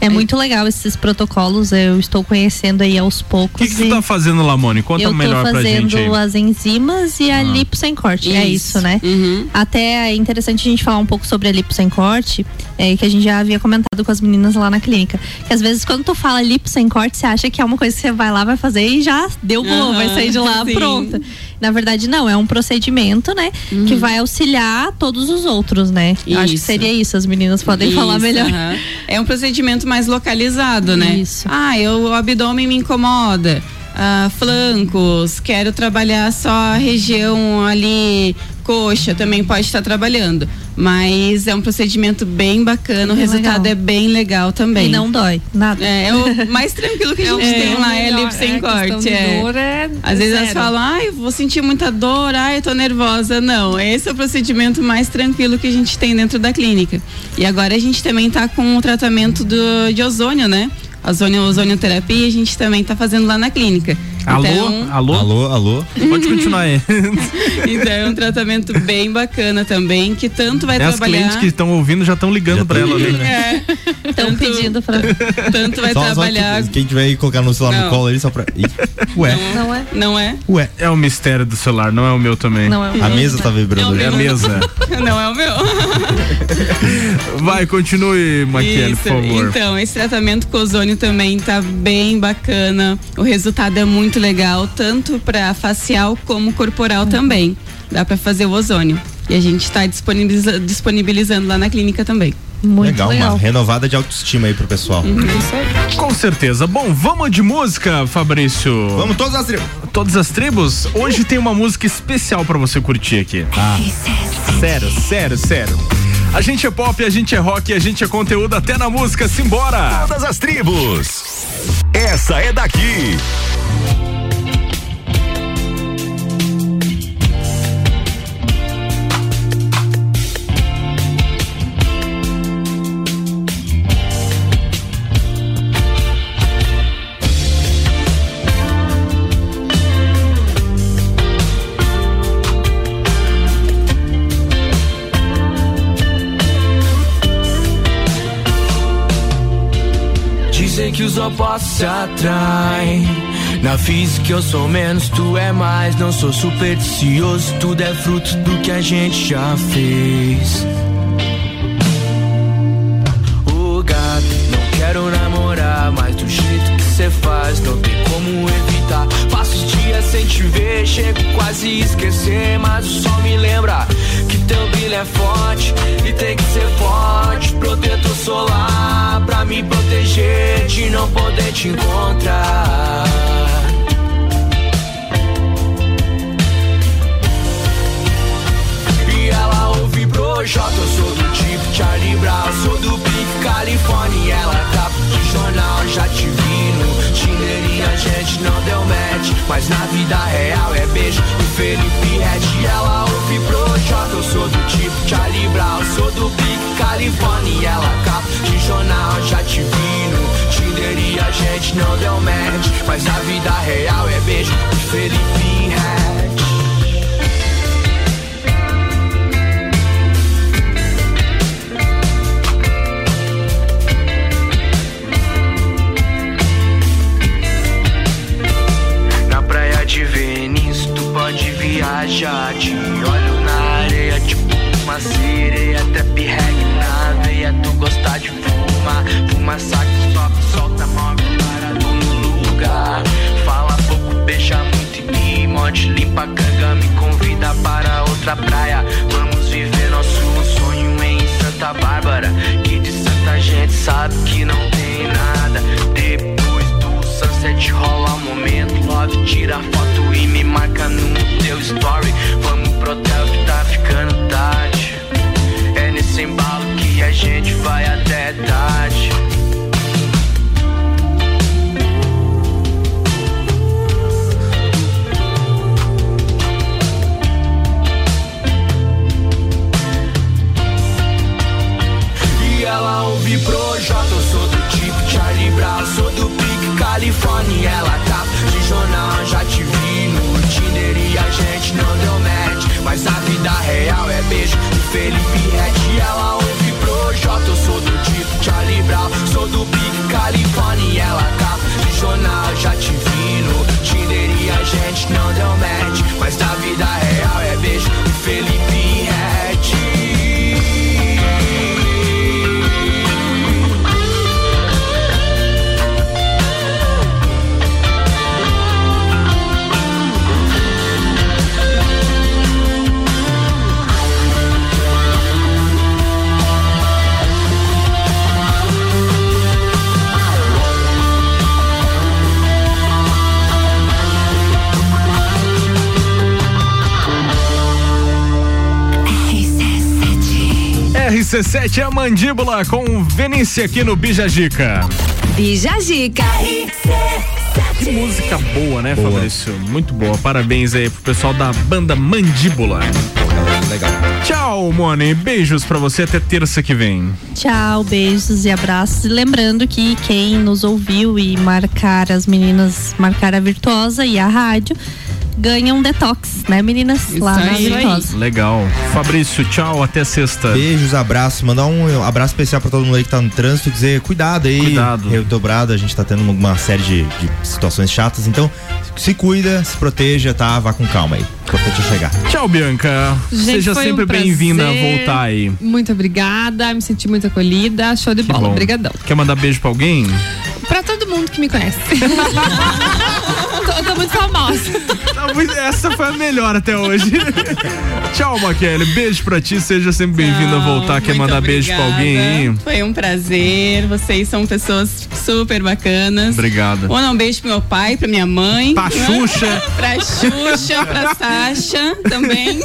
É muito legal esses protocolos, eu estou conhecendo aí aos poucos. O que, que você tá fazendo lá, Mone? Conta eu melhor pra gente fazendo aí. as enzimas e a Ah. lipo sem corte. É Isso. isso, né? Até é interessante a gente falar um pouco sobre a lipo sem corte, é, que a gente já havia comentado com as meninas lá na clínica. Que às vezes quando tu fala lipo sem corte, você acha que é uma coisa que você vai lá, vai fazer e já deu bom, Aham, vai sair de lá sim. pronta. Na verdade, não, é um procedimento, né? Que vai auxiliar todos os outros, né? Eu acho que Isso. seria isso, as meninas podem falar Isso, melhor. aham. É um procedimento mais localizado, né? Isso. Ah, eu, o abdômen me incomoda. Ah, flancos, quero trabalhar só a região ali, coxa, também pode estar trabalhando. Mas é um procedimento bem bacana, o resultado legal. é bem legal também. E não dói, nada. É, é o mais tranquilo que a É gente tem lá, é lipo sem é, corte. é. dor é Às vezes elas falam, ai, vou sentir muita dor, ai, eu tô nervosa. Não, esse é o procedimento mais tranquilo que a gente tem dentro da clínica. E agora a gente também tá com o tratamento do, de ozônio, né? Ozônio, ozonioterapia, a gente também tá fazendo lá na clínica. Alô? Então- alô? Alô, alô. Pode continuar aí. Então é um tratamento bem bacana também, que tanto vai É, as trabalhar. clientes que estão ouvindo já estão ligando pra ela ali, né? É. Estão pedindo pra. Tanto vai Só- só trabalhar. que- quem tiver aí colocar no celular Não. no colo ali só pra. Ih, Ué. Não é? Não é? Ué. É o mistério do celular, não é o meu também. Não é o A mesa tá vibrando É a ali. mesa. Não é o meu. Vai, continue, Maquiele, Isso. por favor. Então, esse tratamento com ozônio também tá bem bacana. O resultado é muito legal, tanto para facial como corporal também. Dá para fazer o ozônio. E a gente está disponibiliza- disponibilizando lá na clínica também. Muito legal, uma renovada de autoestima aí pro pessoal. Uhum. Com certeza. Bom, vamos de música, Fabrício. Vamos todas as tribos. Todas as tribos? Hoje tem uma música especial pra você curtir aqui. Ah. Sério, sério, sério. A gente é pop, a gente é rock, a gente é conteúdo até na música. Simbora! Todas as tribos. Essa é daqui. Os opostos se atraem. Na física eu sou menos, tu é mais. Não sou supersticioso, tudo é fruto do que a gente já fez. Ô gato, não quero namorar, mas do jeito que cê faz, não tem como evitar. Sem te ver, chego quase a esquecer, mas o sol me lembra que teu brilho é forte e tem que ser forte. Protetor solar pra me proteger de não poder te encontrar. E ela ouve Projota, eu sou do tipo Charlie Brown, sou do Pink California. Ela tá de jornal, já te vi a gente não deu match. Mas na vida real é beijo do Felipe Red. Ela ouve Projota, eu sou do tipo Charlie Brown, sou do Pink California. E ela tá de jornal, já te vi no Tinder e a gente não deu match. Mas na vida real é beijo do Felipe Red. Te olho na areia, tipo uma sereia. Trap reggae na veia, tu gosta de fumar. Fuma saco, sobe, solta, move, parado no lugar. Fala pouco, beija muito e me morde. Limpa a canga, me convida para outra praia. Vamos viver nosso sonho em Santa Bárbara. Que de Santa gente sabe que não tem nada. Depois do sunset rola um momento love Tira foto e me marca no story. Vamos pro hotel que tá ficando tarde. É nesse embalo que a gente vai até tarde. E ela ouve Projota, eu sou do tipo Charlie Brown, sou do Pique Califórnia. Ela tá de jornal, já te vi gente não deu match. Mas a vida real é beijo de Felipe Red. Ela ouve Projota, eu sou do tipo Charlie Brown, sou do Pique Califórnia. Ela tá de jornal, já te vi no Tinder e a gente não deu match. Mas a vida real é beijo de Felipe Red. RC7 é a mandíbula com Venícia aqui no Bijagica. Bija Zica. Que música boa, né, Boa. Fabrício? Muito boa. Parabéns aí pro pessoal da banda Mandíbula. Legal. Tchau, Mone. Beijos pra você até terça que vem. Tchau, beijos e abraços. E Lembrando que quem nos ouviu e marcar as meninas, marcar a Virtuosa e a rádio, ganha um detox, né, meninas? Lá na Virtuosa. Legal. Fabrício, tchau, até sexta. Beijos, abraços. Mandar um abraço especial pra todo mundo aí que tá no trânsito. Dizer, cuidado aí. Cuidado. Rio Dobrado, a gente tá tendo uma série de, de situações chatas. Então, se cuida, se proteja, tá? Vá com calma aí. Importante é chegar. Tchau, Bianca. Gente, Seja foi um sempre bem-vinda a voltar aí. Muito obrigada, me senti muito acolhida. Show de Que bola. bom. Obrigadão. Quer mandar beijo pra alguém? Pra todo mundo que me conhece. eu tô muito famosa. Tá muito- Essa foi a melhor até hoje. Tchau, Maquele. Beijo pra ti. Seja sempre bem-vinda a voltar. Quer mandar beijo pra alguém aí? obrigada. Foi um prazer. Vocês são pessoas super bacanas. Obrigado. Vou dar um beijo pro meu pai, pra minha mãe. Pra Xuxa. pra Xuxa, pra Sasha também.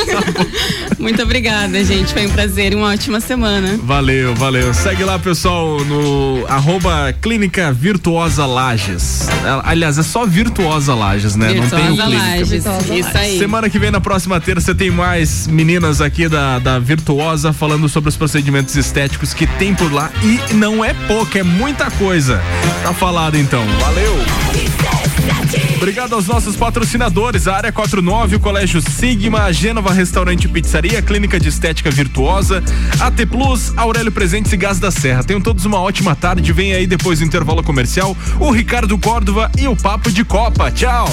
Muito obrigada, gente. Foi um prazer e uma ótima semana. Valeu, valeu. Segue lá, pessoal, no arroba Clínica Virtuosa Lages. É, Aliás, é só Virtuosa Lages, né? Não tem o Virtuosa Clínica. Lages. Isso aí. Semana que vem, na próxima terça, tem mais meninas aqui da, da Virtuosa falando sobre os procedimentos estéticos que tem por lá. E não é pouco, é muita coisa. Tá falado então. Valeu! Obrigado aos nossos patrocinadores, a Área 49, o Colégio Sigma, a Gênova Restaurante Pizzaria, Clínica de Estética Virtuosa, AT Plus, Aurélio Presentes e Gás da Serra. Tenham todos uma ótima tarde. Vem aí depois do intervalo comercial o Ricardo Córdova e o Papo de Copa. Tchau!